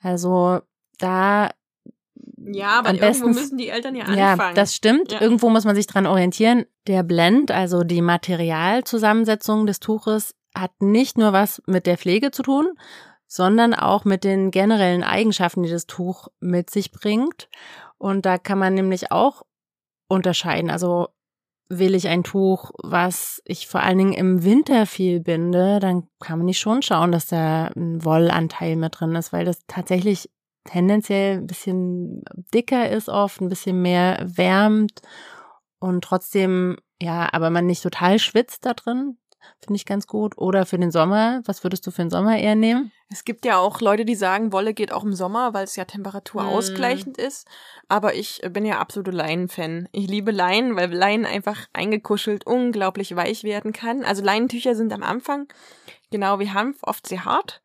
Also da
ja, aber irgendwo müssen die Eltern ja anfangen.
Ja, das stimmt. Ja. Irgendwo muss man sich dran orientieren. Der Blend, also die Materialzusammensetzung des Tuches, hat nicht nur was mit der Pflege zu tun, sondern auch mit den generellen Eigenschaften, die das Tuch mit sich bringt. Und da kann man nämlich auch unterscheiden. Also will ich ein Tuch, was ich vor allen Dingen im Winter viel binde, dann kann man nicht schon schauen, dass da ein Wollanteil mit drin ist, weil das tatsächlich tendenziell ein bisschen dicker ist oft, ein bisschen mehr wärmt und trotzdem, ja, aber man nicht total schwitzt da drin. Finde ich ganz gut. Oder für den Sommer, was würdest du für den Sommer eher nehmen?
Es gibt ja auch Leute, die sagen, Wolle geht auch im Sommer, weil es ja temperaturausgleichend mm. ist. Aber ich bin ja absolute Leinen-Fan. Ich liebe Leinen, weil Leinen einfach eingekuschelt unglaublich weich werden kann. Also Leinentücher sind am Anfang, genau wie Hanf, oft sehr hart.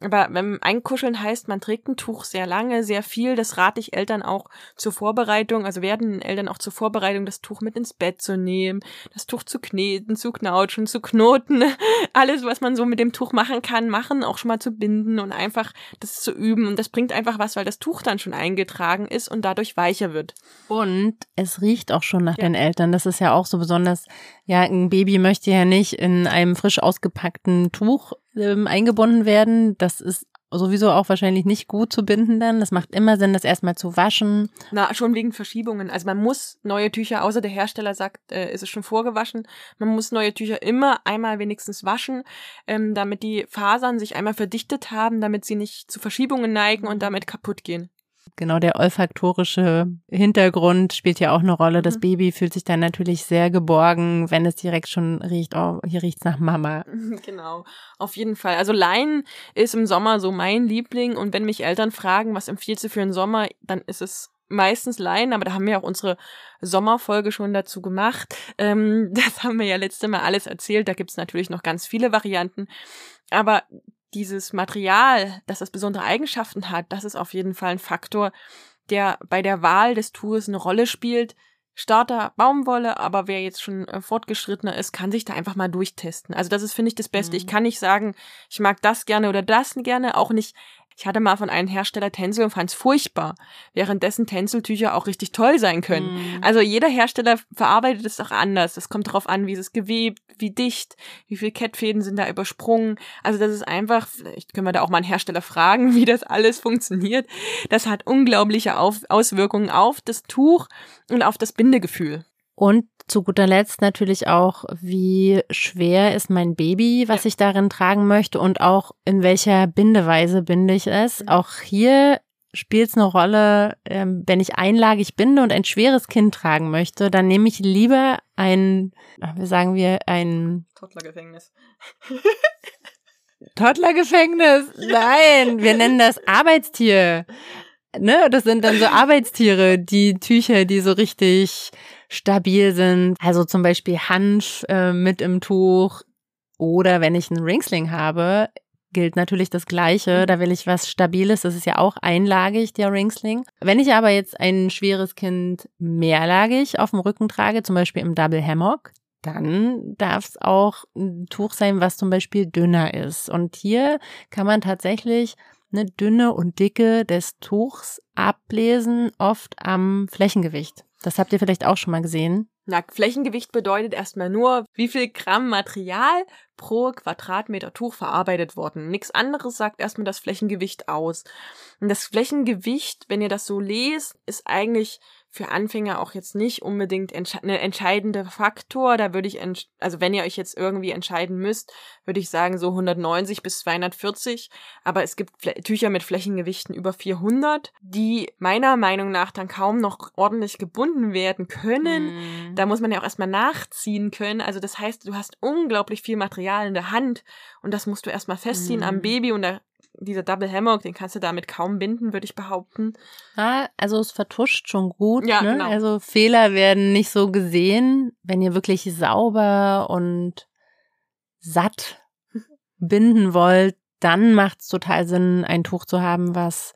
Aber wenn einkuscheln heißt, man trägt ein Tuch sehr lange, sehr viel, das rate ich Eltern auch zur Vorbereitung, also werden Eltern auch zur Vorbereitung, das Tuch mit ins Bett zu nehmen, das Tuch zu kneten, zu knautschen, zu knoten, alles, was man so mit dem Tuch machen kann, machen, auch schon mal zu binden und einfach das zu üben. Und das bringt einfach was, weil das Tuch dann schon eingetragen ist und dadurch weicher wird.
Und es riecht auch schon nach ja. den Eltern. Das ist ja auch so besonders, ja, ein Baby möchte ja nicht in einem frisch ausgepackten Tuch ähm, eingebunden werden. Das ist sowieso auch wahrscheinlich nicht gut zu binden dann. Das macht immer Sinn, das erstmal zu waschen.
Na, schon wegen Verschiebungen. Also man muss neue Tücher, außer der Hersteller sagt, äh, ist es schon vorgewaschen, man muss neue Tücher immer einmal wenigstens waschen, ähm, damit die Fasern sich einmal verdichtet haben, damit sie nicht zu Verschiebungen neigen und damit kaputt gehen.
Genau, der olfaktorische Hintergrund spielt ja auch eine Rolle. Das mhm. Baby fühlt sich dann natürlich sehr geborgen, wenn es direkt schon riecht, oh, hier riecht's nach Mama.
Genau, auf jeden Fall. Also Leinen ist im Sommer so mein Liebling und wenn mich Eltern fragen, was empfiehlst du für einen Sommer, dann ist es meistens Leinen, aber da haben wir auch unsere Sommerfolge schon dazu gemacht. Ähm, das haben wir ja letzte Mal alles erzählt. Da gibt's natürlich noch ganz viele Varianten. Aber dieses Material, dass das besondere Eigenschaften hat, das ist auf jeden Fall ein Faktor, der bei der Wahl des Tours eine Rolle spielt. Starter Baumwolle, aber wer jetzt schon äh, fortgeschrittener ist, kann sich da einfach mal durchtesten. Also das ist, finde ich, das Beste. Mhm. Ich kann nicht sagen, ich mag das gerne oder das gerne, auch nicht, ich hatte mal von einem Hersteller Tencel und fand es furchtbar, währenddessen Tenseltücher auch richtig toll sein können. Mhm. Also jeder Hersteller verarbeitet es auch anders. Es kommt darauf an, wie es ist gewebt, wie dicht, wie viele Kettfäden sind da übersprungen. Also das ist einfach, vielleicht können wir da auch mal einen Hersteller fragen, wie das alles funktioniert. Das hat unglaubliche auf Auswirkungen auf das Tuch und auf das Bindegefühl.
Und zu guter Letzt natürlich auch, wie schwer ist mein Baby, was ich darin tragen möchte und auch in welcher Bindeweise binde ich es. Auch hier spielt es eine Rolle, ähm, wenn ich einlagig binde und ein schweres Kind tragen möchte, dann nehme ich lieber ein, wie sagen wir, ein
Toddlergefängnis.
Toddlergefängnis? Nein, wir nennen das Arbeitstier. Ne, das sind dann so Arbeitstiere, die Tücher, die so richtig stabil sind. Also zum Beispiel Hanf äh, mit im Tuch. Oder wenn ich einen Ringsling habe, gilt natürlich das Gleiche. Da will ich was Stabiles. Das ist ja auch einlagig, der Ringsling. Wenn ich aber jetzt ein schweres Kind mehrlagig auf dem Rücken trage, zum Beispiel im Double Hammock, dann darf es auch ein Tuch sein, was zum Beispiel dünner ist. Und hier kann man tatsächlich eine Dünne und Dicke des Tuchs ablesen, oft am Flächengewicht. Das habt ihr vielleicht auch schon mal gesehen.
Na, Flächengewicht bedeutet erstmal nur, wie viel Gramm Material pro Quadratmeter Tuch verarbeitet worden. Nichts anderes sagt erstmal das Flächengewicht aus. Und das Flächengewicht, wenn ihr das so lest, ist eigentlich für Anfänger auch jetzt nicht unbedingt entsche ein entscheidender Faktor. Da würde ich, also wenn ihr euch jetzt irgendwie entscheiden müsst, würde ich sagen so 190 bis 240. Aber es gibt Flä Tücher mit Flächengewichten über 400, die meiner Meinung nach dann kaum noch ordentlich gebunden werden können. Mm. Da muss man ja auch erstmal nachziehen können. Also das heißt, du hast unglaublich viel Material in der Hand und das musst du erstmal festziehen mm. am Baby und da dieser Double Hammock, den kannst du damit kaum binden, würde ich behaupten.
Ja, also es vertuscht schon gut. Ja, ne? genau. Also Fehler werden nicht so gesehen, wenn ihr wirklich sauber und satt binden wollt, dann macht es total Sinn, ein Tuch zu haben, was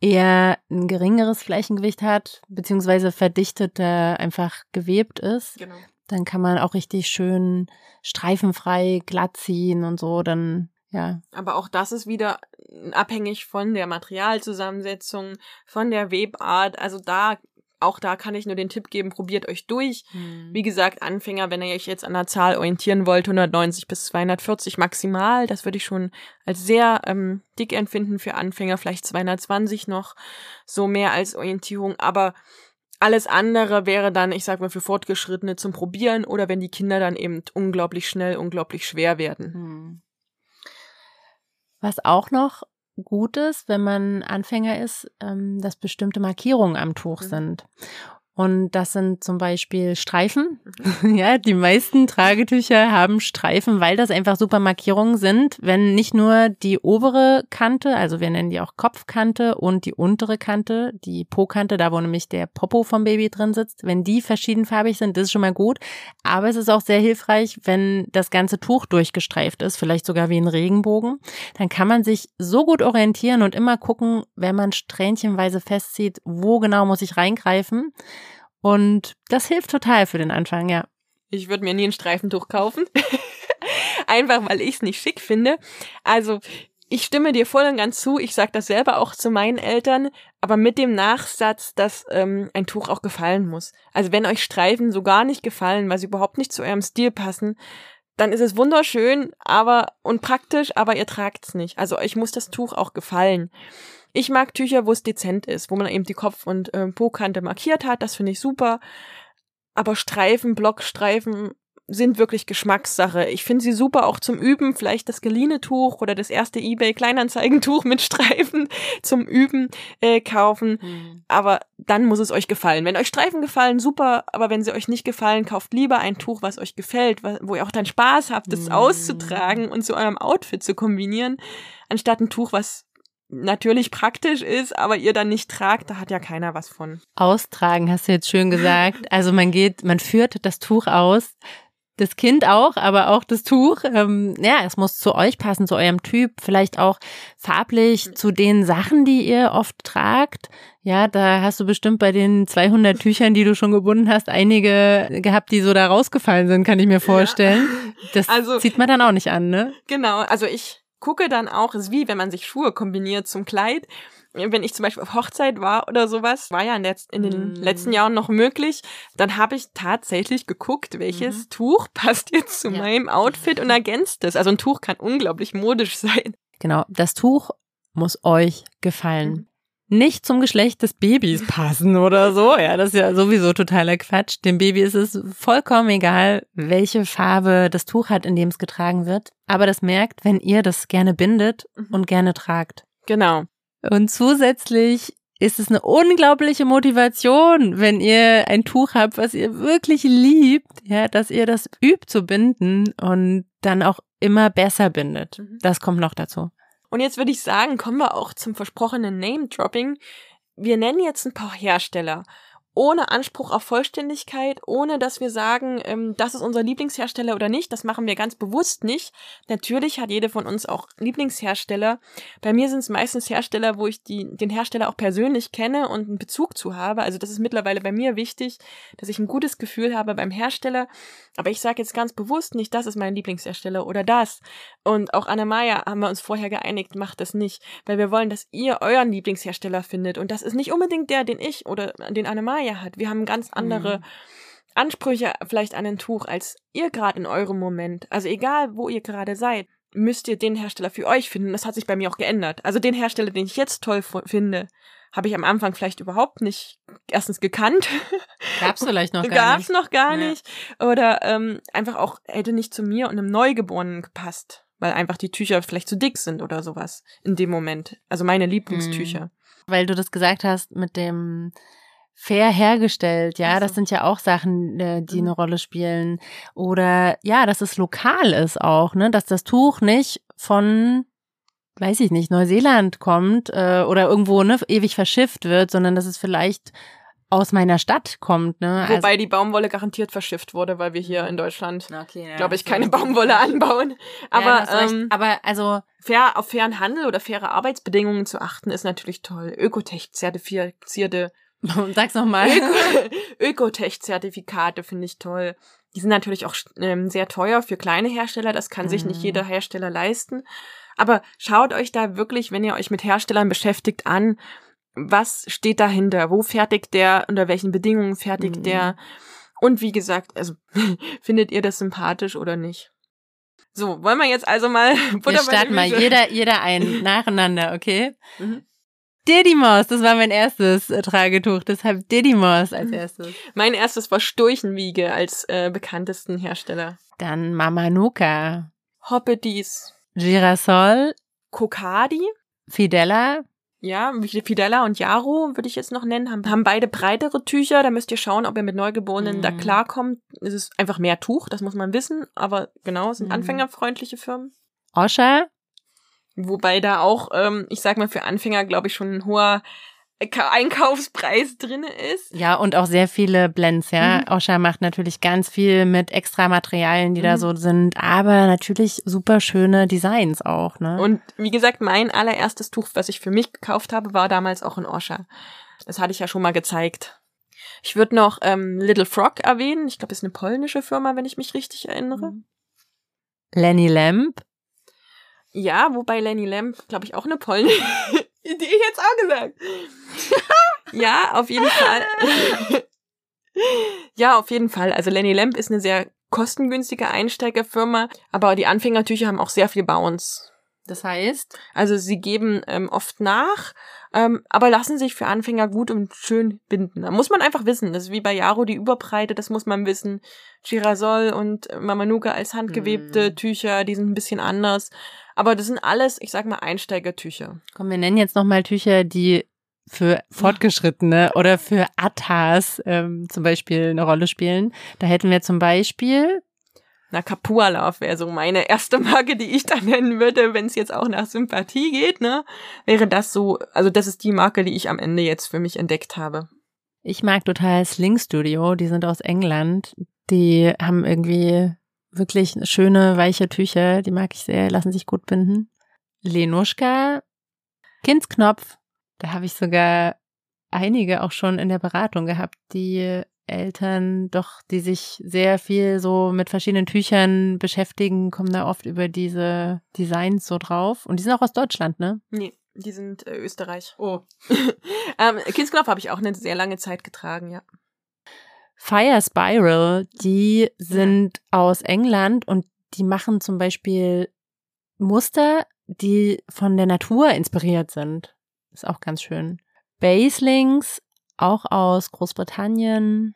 eher ein geringeres Flächengewicht hat, beziehungsweise verdichteter einfach gewebt ist. Genau. Dann kann man auch richtig schön streifenfrei glatt ziehen und so. Dann ja.
Aber auch das ist wieder abhängig von der Materialzusammensetzung, von der Webart. Also da, auch da kann ich nur den Tipp geben, probiert euch durch. Hm. Wie gesagt, Anfänger, wenn ihr euch jetzt an der Zahl orientieren wollt, 190 bis 240 maximal, das würde ich schon als sehr ähm, dick empfinden für Anfänger, vielleicht 220 noch, so mehr als Orientierung, aber alles andere wäre dann, ich sag mal, für Fortgeschrittene zum Probieren oder wenn die Kinder dann eben unglaublich schnell, unglaublich schwer werden. Hm.
Was auch noch gut ist, wenn man Anfänger ist, ähm, dass bestimmte Markierungen am Tuch mhm. sind. Und das sind zum Beispiel Streifen. Mhm. ja, die meisten Tragetücher haben Streifen, weil das einfach super Markierungen sind. Wenn nicht nur die obere Kante, also wir nennen die auch Kopfkante und die untere Kante, die Po-Kante, da wo nämlich der Popo vom Baby drin sitzt, wenn die verschiedenfarbig sind, das ist schon mal gut. Aber es ist auch sehr hilfreich, wenn das ganze Tuch durchgestreift ist, vielleicht sogar wie ein Regenbogen. Dann kann man sich so gut orientieren und immer gucken, wenn man strähnchenweise festzieht, wo genau muss ich reingreifen und das hilft total für den Anfang, ja.
Ich würde mir nie ein Streifentuch kaufen. Einfach weil ich es nicht schick finde. Also, ich stimme dir voll und ganz zu. Ich sage das selber auch zu meinen Eltern, aber mit dem Nachsatz, dass ähm, ein Tuch auch gefallen muss. Also wenn euch Streifen so gar nicht gefallen, weil sie überhaupt nicht zu eurem Stil passen, dann ist es wunderschön, aber und praktisch, aber ihr tragt's nicht. Also euch muss das Tuch auch gefallen. Ich mag Tücher, wo es dezent ist, wo man eben die Kopf- und äh, Po-Kante markiert hat. Das finde ich super. Aber Streifen, Blockstreifen sind wirklich Geschmackssache. Ich finde sie super auch zum Üben. Vielleicht das geliehene Tuch oder das erste eBay Kleinanzeigentuch mit Streifen zum Üben äh, kaufen. Mhm. Aber dann muss es euch gefallen. Wenn euch Streifen gefallen, super. Aber wenn sie euch nicht gefallen, kauft lieber ein Tuch, was euch gefällt, wo ihr auch dann Spaß habt, es mhm. auszutragen und zu eurem Outfit zu kombinieren, anstatt ein Tuch, was natürlich praktisch ist, aber ihr dann nicht tragt, da hat ja keiner was von.
Austragen hast du jetzt schön gesagt. Also man geht, man führt das Tuch aus, das Kind auch, aber auch das Tuch. Ähm, ja, es muss zu euch passen, zu eurem Typ, vielleicht auch farblich zu den Sachen, die ihr oft tragt. Ja, da hast du bestimmt bei den 200 Tüchern, die du schon gebunden hast, einige gehabt, die so da rausgefallen sind, kann ich mir vorstellen. Ja. Das also, zieht man dann auch nicht an, ne?
Genau, also ich gucke dann auch, ist wie wenn man sich Schuhe kombiniert zum Kleid. Wenn ich zum Beispiel auf Hochzeit war oder sowas, war ja in, in den mm. letzten Jahren noch möglich, dann habe ich tatsächlich geguckt, welches mhm. Tuch passt jetzt zu ja. meinem Outfit und ergänzt es. Also ein Tuch kann unglaublich modisch sein.
Genau, das Tuch muss euch gefallen. Nicht zum Geschlecht des Babys passen oder so. Ja, das ist ja sowieso totaler Quatsch. Dem Baby ist es vollkommen egal, welche Farbe das Tuch hat, in dem es getragen wird. Aber das merkt, wenn ihr das gerne bindet mhm. und gerne tragt.
Genau.
Und zusätzlich ist es eine unglaubliche Motivation, wenn ihr ein Tuch habt, was ihr wirklich liebt, ja, dass ihr das übt zu binden und dann auch immer besser bindet. Mhm. Das kommt noch dazu.
Und jetzt würde ich sagen, kommen wir auch zum versprochenen Name-Dropping. Wir nennen jetzt ein paar Hersteller ohne Anspruch auf Vollständigkeit, ohne dass wir sagen, ähm, das ist unser Lieblingshersteller oder nicht. Das machen wir ganz bewusst nicht. Natürlich hat jede von uns auch Lieblingshersteller. Bei mir sind es meistens Hersteller, wo ich die, den Hersteller auch persönlich kenne und einen Bezug zu habe. Also das ist mittlerweile bei mir wichtig, dass ich ein gutes Gefühl habe beim Hersteller. Aber ich sage jetzt ganz bewusst nicht, das ist mein Lieblingshersteller oder das. Und auch Anne Meyer haben wir uns vorher geeinigt, macht das nicht, weil wir wollen, dass ihr euren Lieblingshersteller findet. Und das ist nicht unbedingt der, den ich oder den Anne Meyer Maya hat. Wir haben ganz andere mhm. Ansprüche vielleicht an ein Tuch als ihr gerade in eurem Moment. Also egal, wo ihr gerade seid, müsst ihr den Hersteller für euch finden. Das hat sich bei mir auch geändert. Also den Hersteller, den ich jetzt toll finde, habe ich am Anfang vielleicht überhaupt nicht erstens gekannt.
Gab's vielleicht noch gar
Gab's
nicht.
noch gar ja. nicht. Oder ähm, einfach auch hätte nicht zu mir und einem Neugeborenen gepasst, weil einfach die Tücher vielleicht zu dick sind oder sowas in dem Moment. Also meine Lieblingstücher. Mhm.
Weil du das gesagt hast mit dem fair hergestellt, ja, so. das sind ja auch Sachen, äh, die mhm. eine Rolle spielen. Oder ja, dass es lokal ist auch, ne, dass das Tuch nicht von weiß ich nicht, Neuseeland kommt äh, oder irgendwo ne, ewig verschifft wird, sondern dass es vielleicht aus meiner Stadt kommt. Ne?
Wobei also, die Baumwolle garantiert verschifft wurde, weil wir hier in Deutschland, okay, ja, glaube ich, keine Baumwolle anbauen. Aber, ja, ähm,
aber also
fair, auf fairen Handel oder faire Arbeitsbedingungen zu achten, ist natürlich toll. Ökotech-zertifizierte
Sag's nochmal.
Ökotech-Zertifikate finde ich toll. Die sind natürlich auch ähm, sehr teuer für kleine Hersteller. Das kann sich nicht mhm. jeder Hersteller leisten. Aber schaut euch da wirklich, wenn ihr euch mit Herstellern beschäftigt, an, was steht dahinter? Wo fertigt der? Unter welchen Bedingungen fertigt mhm. der? Und wie gesagt, also findet ihr das sympathisch oder nicht? So, wollen wir jetzt also mal
Wir starten mal jeder, jeder ein, nacheinander, okay? Mhm. Didymos, das war mein erstes äh, Tragetuch, deshalb Didymos als erstes.
Mein erstes war Sturchenwiege als äh, bekanntesten Hersteller.
Dann Mamanuka.
Hoppedis.
Girasol.
Kokadi.
Fidella.
Ja, Fidella und Jaro würde ich jetzt noch nennen, haben, haben beide breitere Tücher. Da müsst ihr schauen, ob ihr mit Neugeborenen mm. da klarkommt. Es ist einfach mehr Tuch, das muss man wissen. Aber genau, es sind mm. anfängerfreundliche Firmen.
Osha.
Wobei da auch, ähm, ich sag mal, für Anfänger, glaube ich, schon ein hoher Einkaufspreis drinne ist.
Ja, und auch sehr viele Blends, ja. Mhm. Osha macht natürlich ganz viel mit extra Materialien, die mhm. da so sind, aber natürlich super schöne Designs auch, ne?
Und wie gesagt, mein allererstes Tuch, was ich für mich gekauft habe, war damals auch in Osha. Das hatte ich ja schon mal gezeigt. Ich würde noch ähm, Little Frog erwähnen. Ich glaube, ist eine polnische Firma, wenn ich mich richtig erinnere. Mhm.
Lenny Lamp
ja, wobei Lenny Lamb, glaube ich, auch eine polnische Idee jetzt auch gesagt. ja, auf jeden Fall. ja, auf jeden Fall. Also Lenny Lamb ist eine sehr kostengünstige Einsteigerfirma, aber die Anfängertücher haben auch sehr viel Bounce.
Das heißt?
Also sie geben ähm, oft nach, ähm, aber lassen sich für Anfänger gut und schön binden. Da muss man einfach wissen. Das ist wie bei Yaro die Überbreite, das muss man wissen. Girasol und Mamanuka als handgewebte hm. Tücher, die sind ein bisschen anders. Aber das sind alles, ich sag mal, Einsteigertücher.
Komm, wir nennen jetzt nochmal Tücher, die für Fortgeschrittene oder für Attas ähm, zum Beispiel eine Rolle spielen. Da hätten wir zum Beispiel
na, Kapua Love wäre so meine erste Marke, die ich da nennen würde, wenn es jetzt auch nach Sympathie geht, ne? Wäre das so, also das ist die Marke, die ich am Ende jetzt für mich entdeckt habe.
Ich mag total Sling Studio, die sind aus England. Die haben irgendwie wirklich schöne, weiche Tücher, die mag ich sehr, lassen sich gut binden. Lenuschka, Kindsknopf, da habe ich sogar einige auch schon in der Beratung gehabt, die Eltern doch, die sich sehr viel so mit verschiedenen Tüchern beschäftigen, kommen da oft über diese Designs so drauf. Und die sind auch aus Deutschland, ne?
Nee, die sind äh, Österreich. Oh. ähm, Kindsknopf habe ich auch eine sehr lange Zeit getragen, ja.
Fire Spiral, die sind ja. aus England und die machen zum Beispiel Muster, die von der Natur inspiriert sind. Ist auch ganz schön. Baselings, auch aus Großbritannien.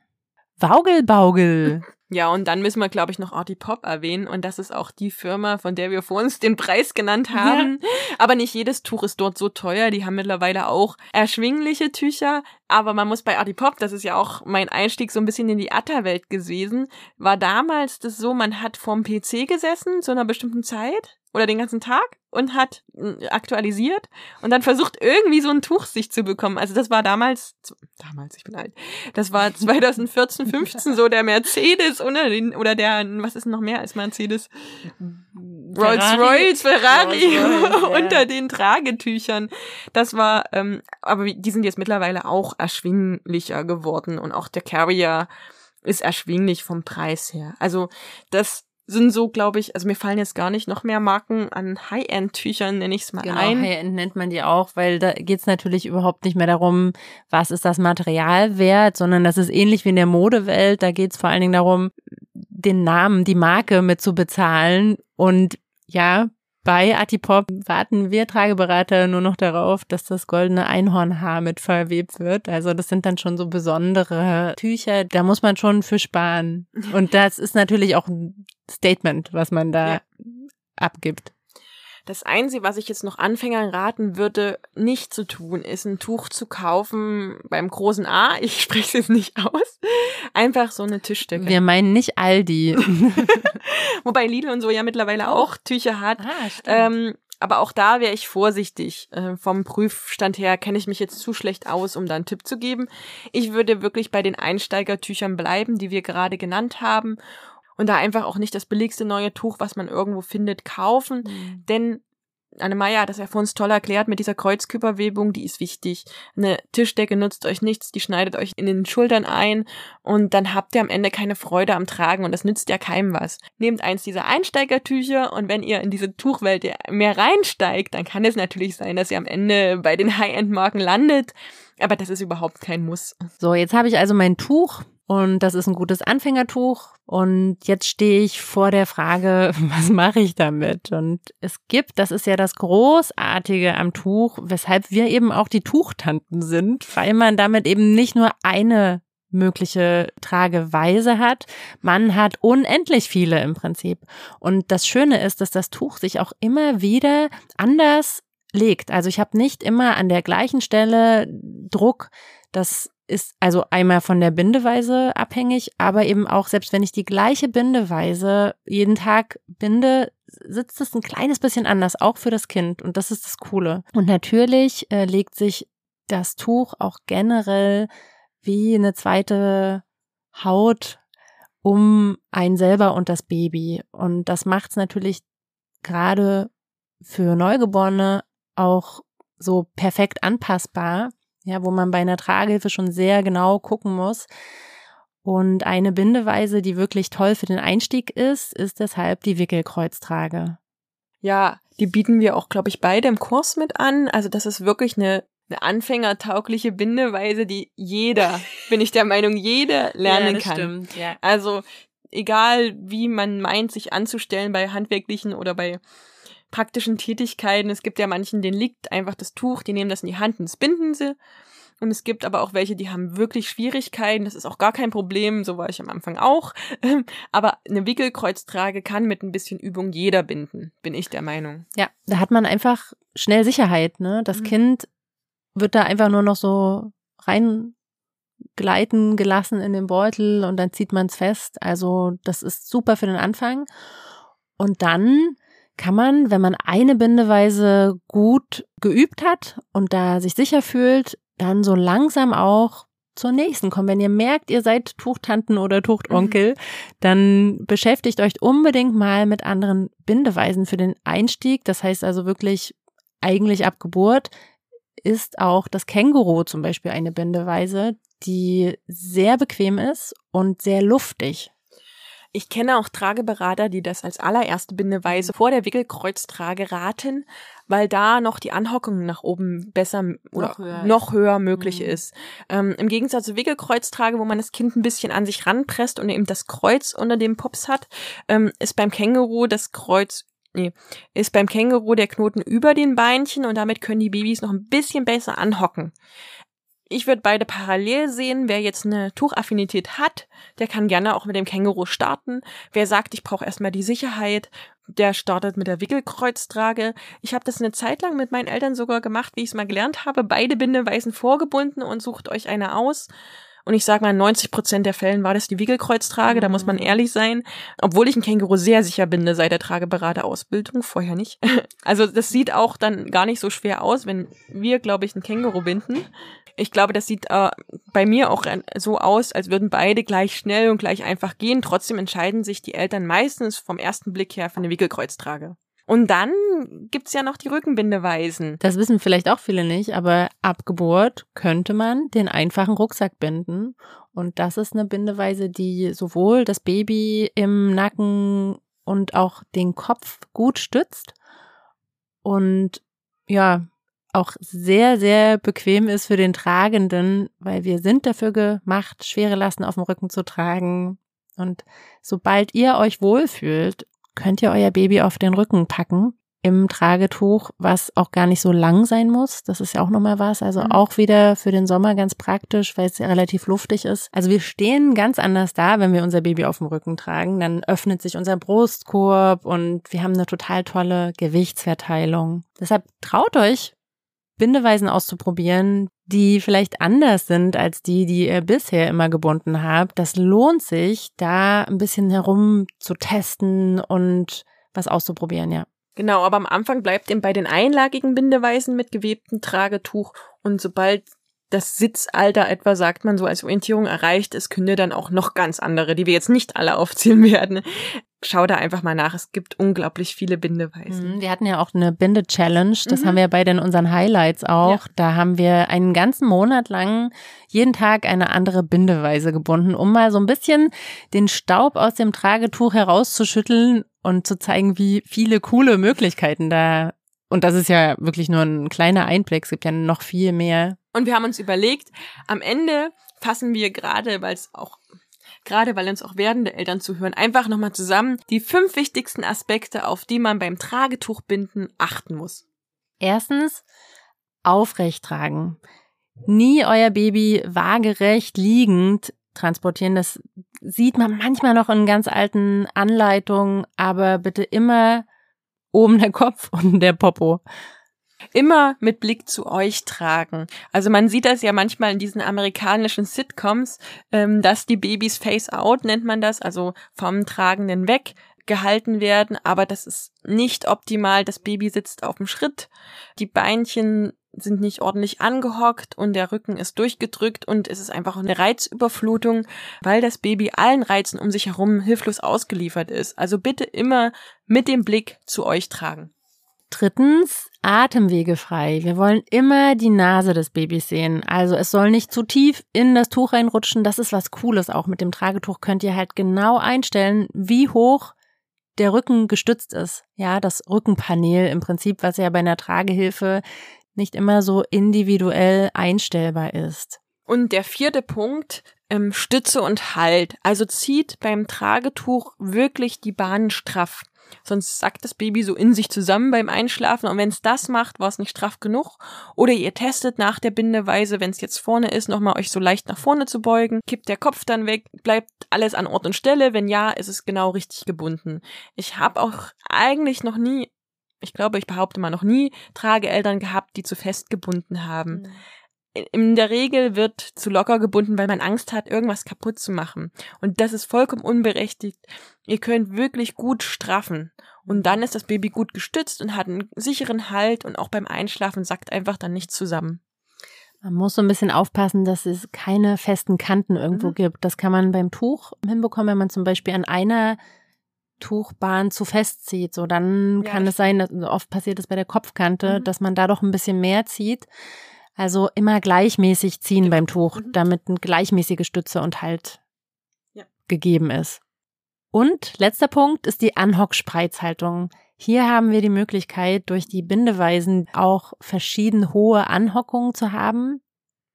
Waugelbaugel.
Ja, und dann müssen wir, glaube ich, noch Artie Pop erwähnen. Und das ist auch die Firma, von der wir vor uns den Preis genannt haben. Ja. Aber nicht jedes Tuch ist dort so teuer. Die haben mittlerweile auch erschwingliche Tücher. Aber man muss bei Artie Pop, das ist ja auch mein Einstieg so ein bisschen in die Atta-Welt gewesen, war damals das so, man hat vorm PC gesessen zu einer bestimmten Zeit oder den ganzen Tag und hat äh, aktualisiert und dann versucht irgendwie so ein Tuch sich zu bekommen. Also das war damals, damals, ich bin alt, das war 2014, 15 so der Mercedes oder, den, oder der, was ist noch mehr als Mercedes? Rolls-Royce, Ferrari, Rolls unter den Tragetüchern. Das war, ähm, aber die sind jetzt mittlerweile auch erschwinglicher geworden und auch der Carrier ist erschwinglich vom Preis her. Also das sind so, glaube ich, also mir fallen jetzt gar nicht noch mehr Marken an High-End-Tüchern, nenne ich es mal
genau,
ein.
High-End nennt man die auch, weil da geht es natürlich überhaupt nicht mehr darum, was ist das Material wert, sondern das ist ähnlich wie in der Modewelt. Da geht es vor allen Dingen darum, den Namen, die Marke mit zu bezahlen. Und ja, bei Atipop warten wir Trageberater nur noch darauf, dass das goldene Einhornhaar mit verwebt wird. Also das sind dann schon so besondere Tücher. Da muss man schon für sparen. Und das ist natürlich auch ein Statement, was man da ja. abgibt.
Das Einzige, was ich jetzt noch Anfängern raten würde, nicht zu tun, ist ein Tuch zu kaufen beim großen A. Ich spreche es jetzt nicht aus. Einfach so eine Tischdecke.
Wir meinen nicht Aldi.
Wobei Lidl und so ja mittlerweile auch Tücher hat. Ah, ähm, aber auch da wäre ich vorsichtig. Äh, vom Prüfstand her kenne ich mich jetzt zu schlecht aus, um da einen Tipp zu geben. Ich würde wirklich bei den Einsteigertüchern bleiben, die wir gerade genannt haben und da einfach auch nicht das billigste neue Tuch, was man irgendwo findet, kaufen. Mhm. Denn Anne-Maja hat das ja vor uns toll erklärt mit dieser Kreuzkörperwebung, die ist wichtig. Eine Tischdecke nutzt euch nichts, die schneidet euch in den Schultern ein und dann habt ihr am Ende keine Freude am Tragen und das nützt ja keinem was. Nehmt eins dieser Einsteigertücher und wenn ihr in diese Tuchwelt mehr reinsteigt, dann kann es natürlich sein, dass ihr am Ende bei den High-End-Marken landet, aber das ist überhaupt kein Muss.
So, jetzt habe ich also mein Tuch und das ist ein gutes Anfängertuch. Und jetzt stehe ich vor der Frage, was mache ich damit? Und es gibt, das ist ja das Großartige am Tuch, weshalb wir eben auch die Tuchtanten sind, weil man damit eben nicht nur eine mögliche Trageweise hat. Man hat unendlich viele im Prinzip. Und das Schöne ist, dass das Tuch sich auch immer wieder anders legt. Also ich habe nicht immer an der gleichen Stelle Druck. Das ist also einmal von der Bindeweise abhängig, aber eben auch, selbst wenn ich die gleiche Bindeweise jeden Tag binde, sitzt es ein kleines bisschen anders, auch für das Kind. Und das ist das Coole. Und natürlich äh, legt sich das Tuch auch generell wie eine zweite Haut um einen selber und das Baby. Und das macht es natürlich gerade für Neugeborene auch so perfekt anpassbar, ja, wo man bei einer Tragehilfe schon sehr genau gucken muss. Und eine Bindeweise, die wirklich toll für den Einstieg ist, ist deshalb die Wickelkreuztrage.
Ja, die bieten wir auch, glaube ich, beide im Kurs mit an. Also das ist wirklich eine, eine anfängertaugliche Bindeweise, die jeder, bin ich der Meinung, jeder lernen ja, das kann. Stimmt, ja. Also egal, wie man meint, sich anzustellen bei handwerklichen oder bei praktischen Tätigkeiten. Es gibt ja manchen, denen liegt einfach das Tuch, die nehmen das in die Hand und das binden sie. Und es gibt aber auch welche, die haben wirklich Schwierigkeiten. Das ist auch gar kein Problem. So war ich am Anfang auch. Aber eine Wickelkreuztrage kann mit ein bisschen Übung jeder binden, bin ich der Meinung.
Ja, da hat man einfach schnell Sicherheit. Ne? Das mhm. Kind wird da einfach nur noch so rein gleiten gelassen in den Beutel und dann zieht man es fest. Also das ist super für den Anfang. Und dann kann man, wenn man eine Bindeweise gut geübt hat und da sich sicher fühlt, dann so langsam auch zur nächsten kommen. Wenn ihr merkt, ihr seid Tuchtanten oder Tuchtonkel, mhm. dann beschäftigt euch unbedingt mal mit anderen Bindeweisen für den Einstieg. Das heißt also wirklich eigentlich ab Geburt ist auch das Känguru zum Beispiel eine Bindeweise, die sehr bequem ist und sehr luftig.
Ich kenne auch Trageberater, die das als allererste Bindeweise vor der Wickelkreuztrage raten, weil da noch die Anhockung nach oben besser oder noch höher, noch höher möglich mhm. ist. Ähm, Im Gegensatz zur Wickelkreuztrage, wo man das Kind ein bisschen an sich ranpresst und eben das Kreuz unter dem Pops hat, ähm, ist beim Känguru das Kreuz nee, ist beim Känguru der Knoten über den Beinchen und damit können die Babys noch ein bisschen besser anhocken. Ich würde beide parallel sehen. Wer jetzt eine Tuchaffinität hat, der kann gerne auch mit dem Känguru starten. Wer sagt, ich brauche erstmal die Sicherheit, der startet mit der Wickelkreuztrage. Ich habe das eine Zeit lang mit meinen Eltern sogar gemacht, wie ich es mal gelernt habe. Beide Bindeweisen vorgebunden und sucht euch eine aus. Und ich sage mal, in 90 Prozent der Fällen war das die Wiegelkreuztrage, da muss man mhm. ehrlich sein. Obwohl ich ein Känguru sehr sicher binde seit der Trageberater-Ausbildung, vorher nicht. Also das sieht auch dann gar nicht so schwer aus, wenn wir, glaube ich, ein Känguru binden. Ich glaube, das sieht äh, bei mir auch so aus, als würden beide gleich schnell und gleich einfach gehen. Trotzdem entscheiden sich die Eltern meistens vom ersten Blick her für eine Wickelkreuztrage. Und dann gibt's ja noch die Rückenbindeweisen.
Das wissen vielleicht auch viele nicht, aber ab Geburt könnte man den einfachen Rucksack binden. Und das ist eine Bindeweise, die sowohl das Baby im Nacken und auch den Kopf gut stützt und ja, auch sehr, sehr bequem ist für den Tragenden, weil wir sind dafür gemacht, schwere Lasten auf dem Rücken zu tragen. Und sobald ihr euch wohlfühlt könnt ihr euer Baby auf den Rücken packen im Tragetuch, was auch gar nicht so lang sein muss. Das ist ja auch nochmal was. Also mhm. auch wieder für den Sommer ganz praktisch, weil es ja relativ luftig ist. Also wir stehen ganz anders da, wenn wir unser Baby auf dem Rücken tragen. Dann öffnet sich unser Brustkorb und wir haben eine total tolle Gewichtsverteilung. Deshalb traut euch, Bindeweisen auszuprobieren, die vielleicht anders sind als die, die ihr bisher immer gebunden habt. Das lohnt sich, da ein bisschen herum zu testen und was auszuprobieren, ja.
Genau, aber am Anfang bleibt eben bei den einlagigen Bindeweisen mit gewebtem Tragetuch und sobald das Sitzalter etwa, sagt man so als Orientierung erreicht ist, können dann auch noch ganz andere, die wir jetzt nicht alle aufzählen werden. Schau da einfach mal nach. Es gibt unglaublich viele Bindeweisen.
Mhm, wir hatten ja auch eine Binde-Challenge. Das mhm. haben wir beide in unseren Highlights auch. Ja. Da haben wir einen ganzen Monat lang jeden Tag eine andere Bindeweise gebunden, um mal so ein bisschen den Staub aus dem Tragetuch herauszuschütteln und zu zeigen, wie viele coole Möglichkeiten da und das ist ja wirklich nur ein kleiner Einblick. Es gibt ja noch viel mehr.
Und wir haben uns überlegt, am Ende fassen wir gerade, weil es auch gerade weil uns auch werdende Eltern zuhören, einfach nochmal zusammen die fünf wichtigsten Aspekte, auf die man beim Tragetuchbinden achten muss.
Erstens, aufrecht tragen. Nie euer Baby waagerecht liegend transportieren. Das sieht man manchmal noch in ganz alten Anleitungen, aber bitte immer oben der Kopf und der Popo.
Immer mit Blick zu euch tragen. Also man sieht das ja manchmal in diesen amerikanischen Sitcoms, ähm, dass die Babys face out nennt man das, also vom Tragenden weg gehalten werden, aber das ist nicht optimal. Das Baby sitzt auf dem Schritt, die Beinchen sind nicht ordentlich angehockt und der Rücken ist durchgedrückt und es ist einfach eine Reizüberflutung, weil das Baby allen Reizen um sich herum hilflos ausgeliefert ist. Also bitte immer mit dem Blick zu euch tragen.
Drittens, Atemwege frei. Wir wollen immer die Nase des Babys sehen. Also es soll nicht zu tief in das Tuch reinrutschen. Das ist was Cooles. Auch mit dem Tragetuch könnt ihr halt genau einstellen, wie hoch der Rücken gestützt ist. Ja, das Rückenpanel im Prinzip, was ja bei einer Tragehilfe nicht immer so individuell einstellbar ist.
Und der vierte Punkt, ähm, Stütze und Halt. Also zieht beim Tragetuch wirklich die Bahnen straff. Sonst sackt das Baby so in sich zusammen beim Einschlafen und wenn es das macht, war es nicht straff genug. Oder ihr testet nach der Bindeweise, wenn es jetzt vorne ist, nochmal euch so leicht nach vorne zu beugen. Kippt der Kopf dann weg, bleibt alles an Ort und Stelle. Wenn ja, ist es genau richtig gebunden. Ich habe auch eigentlich noch nie ich glaube, ich behaupte mal noch nie Trageeltern gehabt, die zu fest gebunden haben. Mhm. In der Regel wird zu locker gebunden, weil man Angst hat, irgendwas kaputt zu machen. Und das ist vollkommen unberechtigt. Ihr könnt wirklich gut straffen. Und dann ist das Baby gut gestützt und hat einen sicheren Halt und auch beim Einschlafen sackt einfach dann nicht zusammen.
Man muss so ein bisschen aufpassen, dass es keine festen Kanten irgendwo mhm. gibt. Das kann man beim Tuch hinbekommen, wenn man zum Beispiel an einer Tuchbahn zu festzieht. So, dann ja, kann es sein, dass oft passiert es bei der Kopfkante, mhm. dass man da doch ein bisschen mehr zieht. Also immer gleichmäßig ziehen ja. beim Tuch, mhm. damit eine gleichmäßige Stütze und Halt ja. gegeben ist. Und letzter Punkt ist die Anhock-Spreizhaltung. Hier haben wir die Möglichkeit, durch die Bindeweisen auch verschieden hohe Anhockungen zu haben.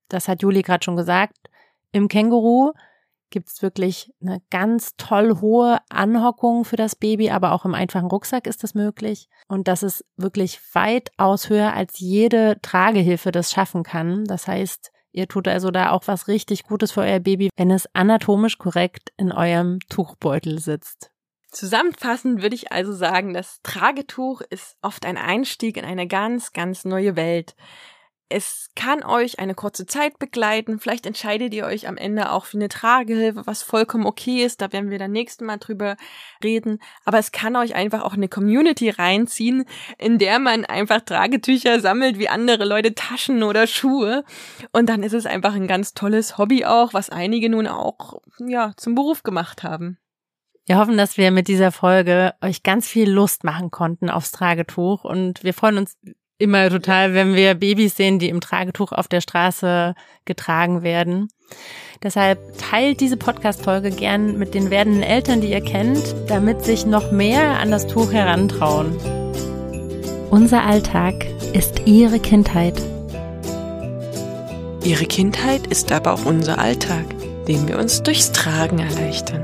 Das hat Juli gerade schon gesagt. Im Känguru gibt es wirklich eine ganz toll hohe Anhockung für das Baby, aber auch im einfachen Rucksack ist das möglich. Und das ist wirklich weitaus höher, als jede Tragehilfe das schaffen kann. Das heißt, Ihr tut also da auch was richtig Gutes für euer Baby, wenn es anatomisch korrekt in eurem Tuchbeutel sitzt.
Zusammenfassend würde ich also sagen, das Tragetuch ist oft ein Einstieg in eine ganz, ganz neue Welt. Es kann euch eine kurze Zeit begleiten. Vielleicht entscheidet ihr euch am Ende auch für eine Tragehilfe, was vollkommen okay ist. Da werden wir dann nächsten Mal drüber reden. Aber es kann euch einfach auch eine Community reinziehen, in der man einfach Tragetücher sammelt, wie andere Leute Taschen oder Schuhe. Und dann ist es einfach ein ganz tolles Hobby auch, was einige nun auch, ja, zum Beruf gemacht haben.
Wir hoffen, dass wir mit dieser Folge euch ganz viel Lust machen konnten aufs Tragetuch und wir freuen uns immer total, wenn wir Babys sehen, die im Tragetuch auf der Straße getragen werden. Deshalb teilt diese Podcast-Folge gern mit den werdenden Eltern, die ihr kennt, damit sich noch mehr an das Tuch herantrauen. Unser Alltag ist ihre Kindheit.
Ihre Kindheit ist aber auch unser Alltag, den wir uns durchs Tragen erleichtern.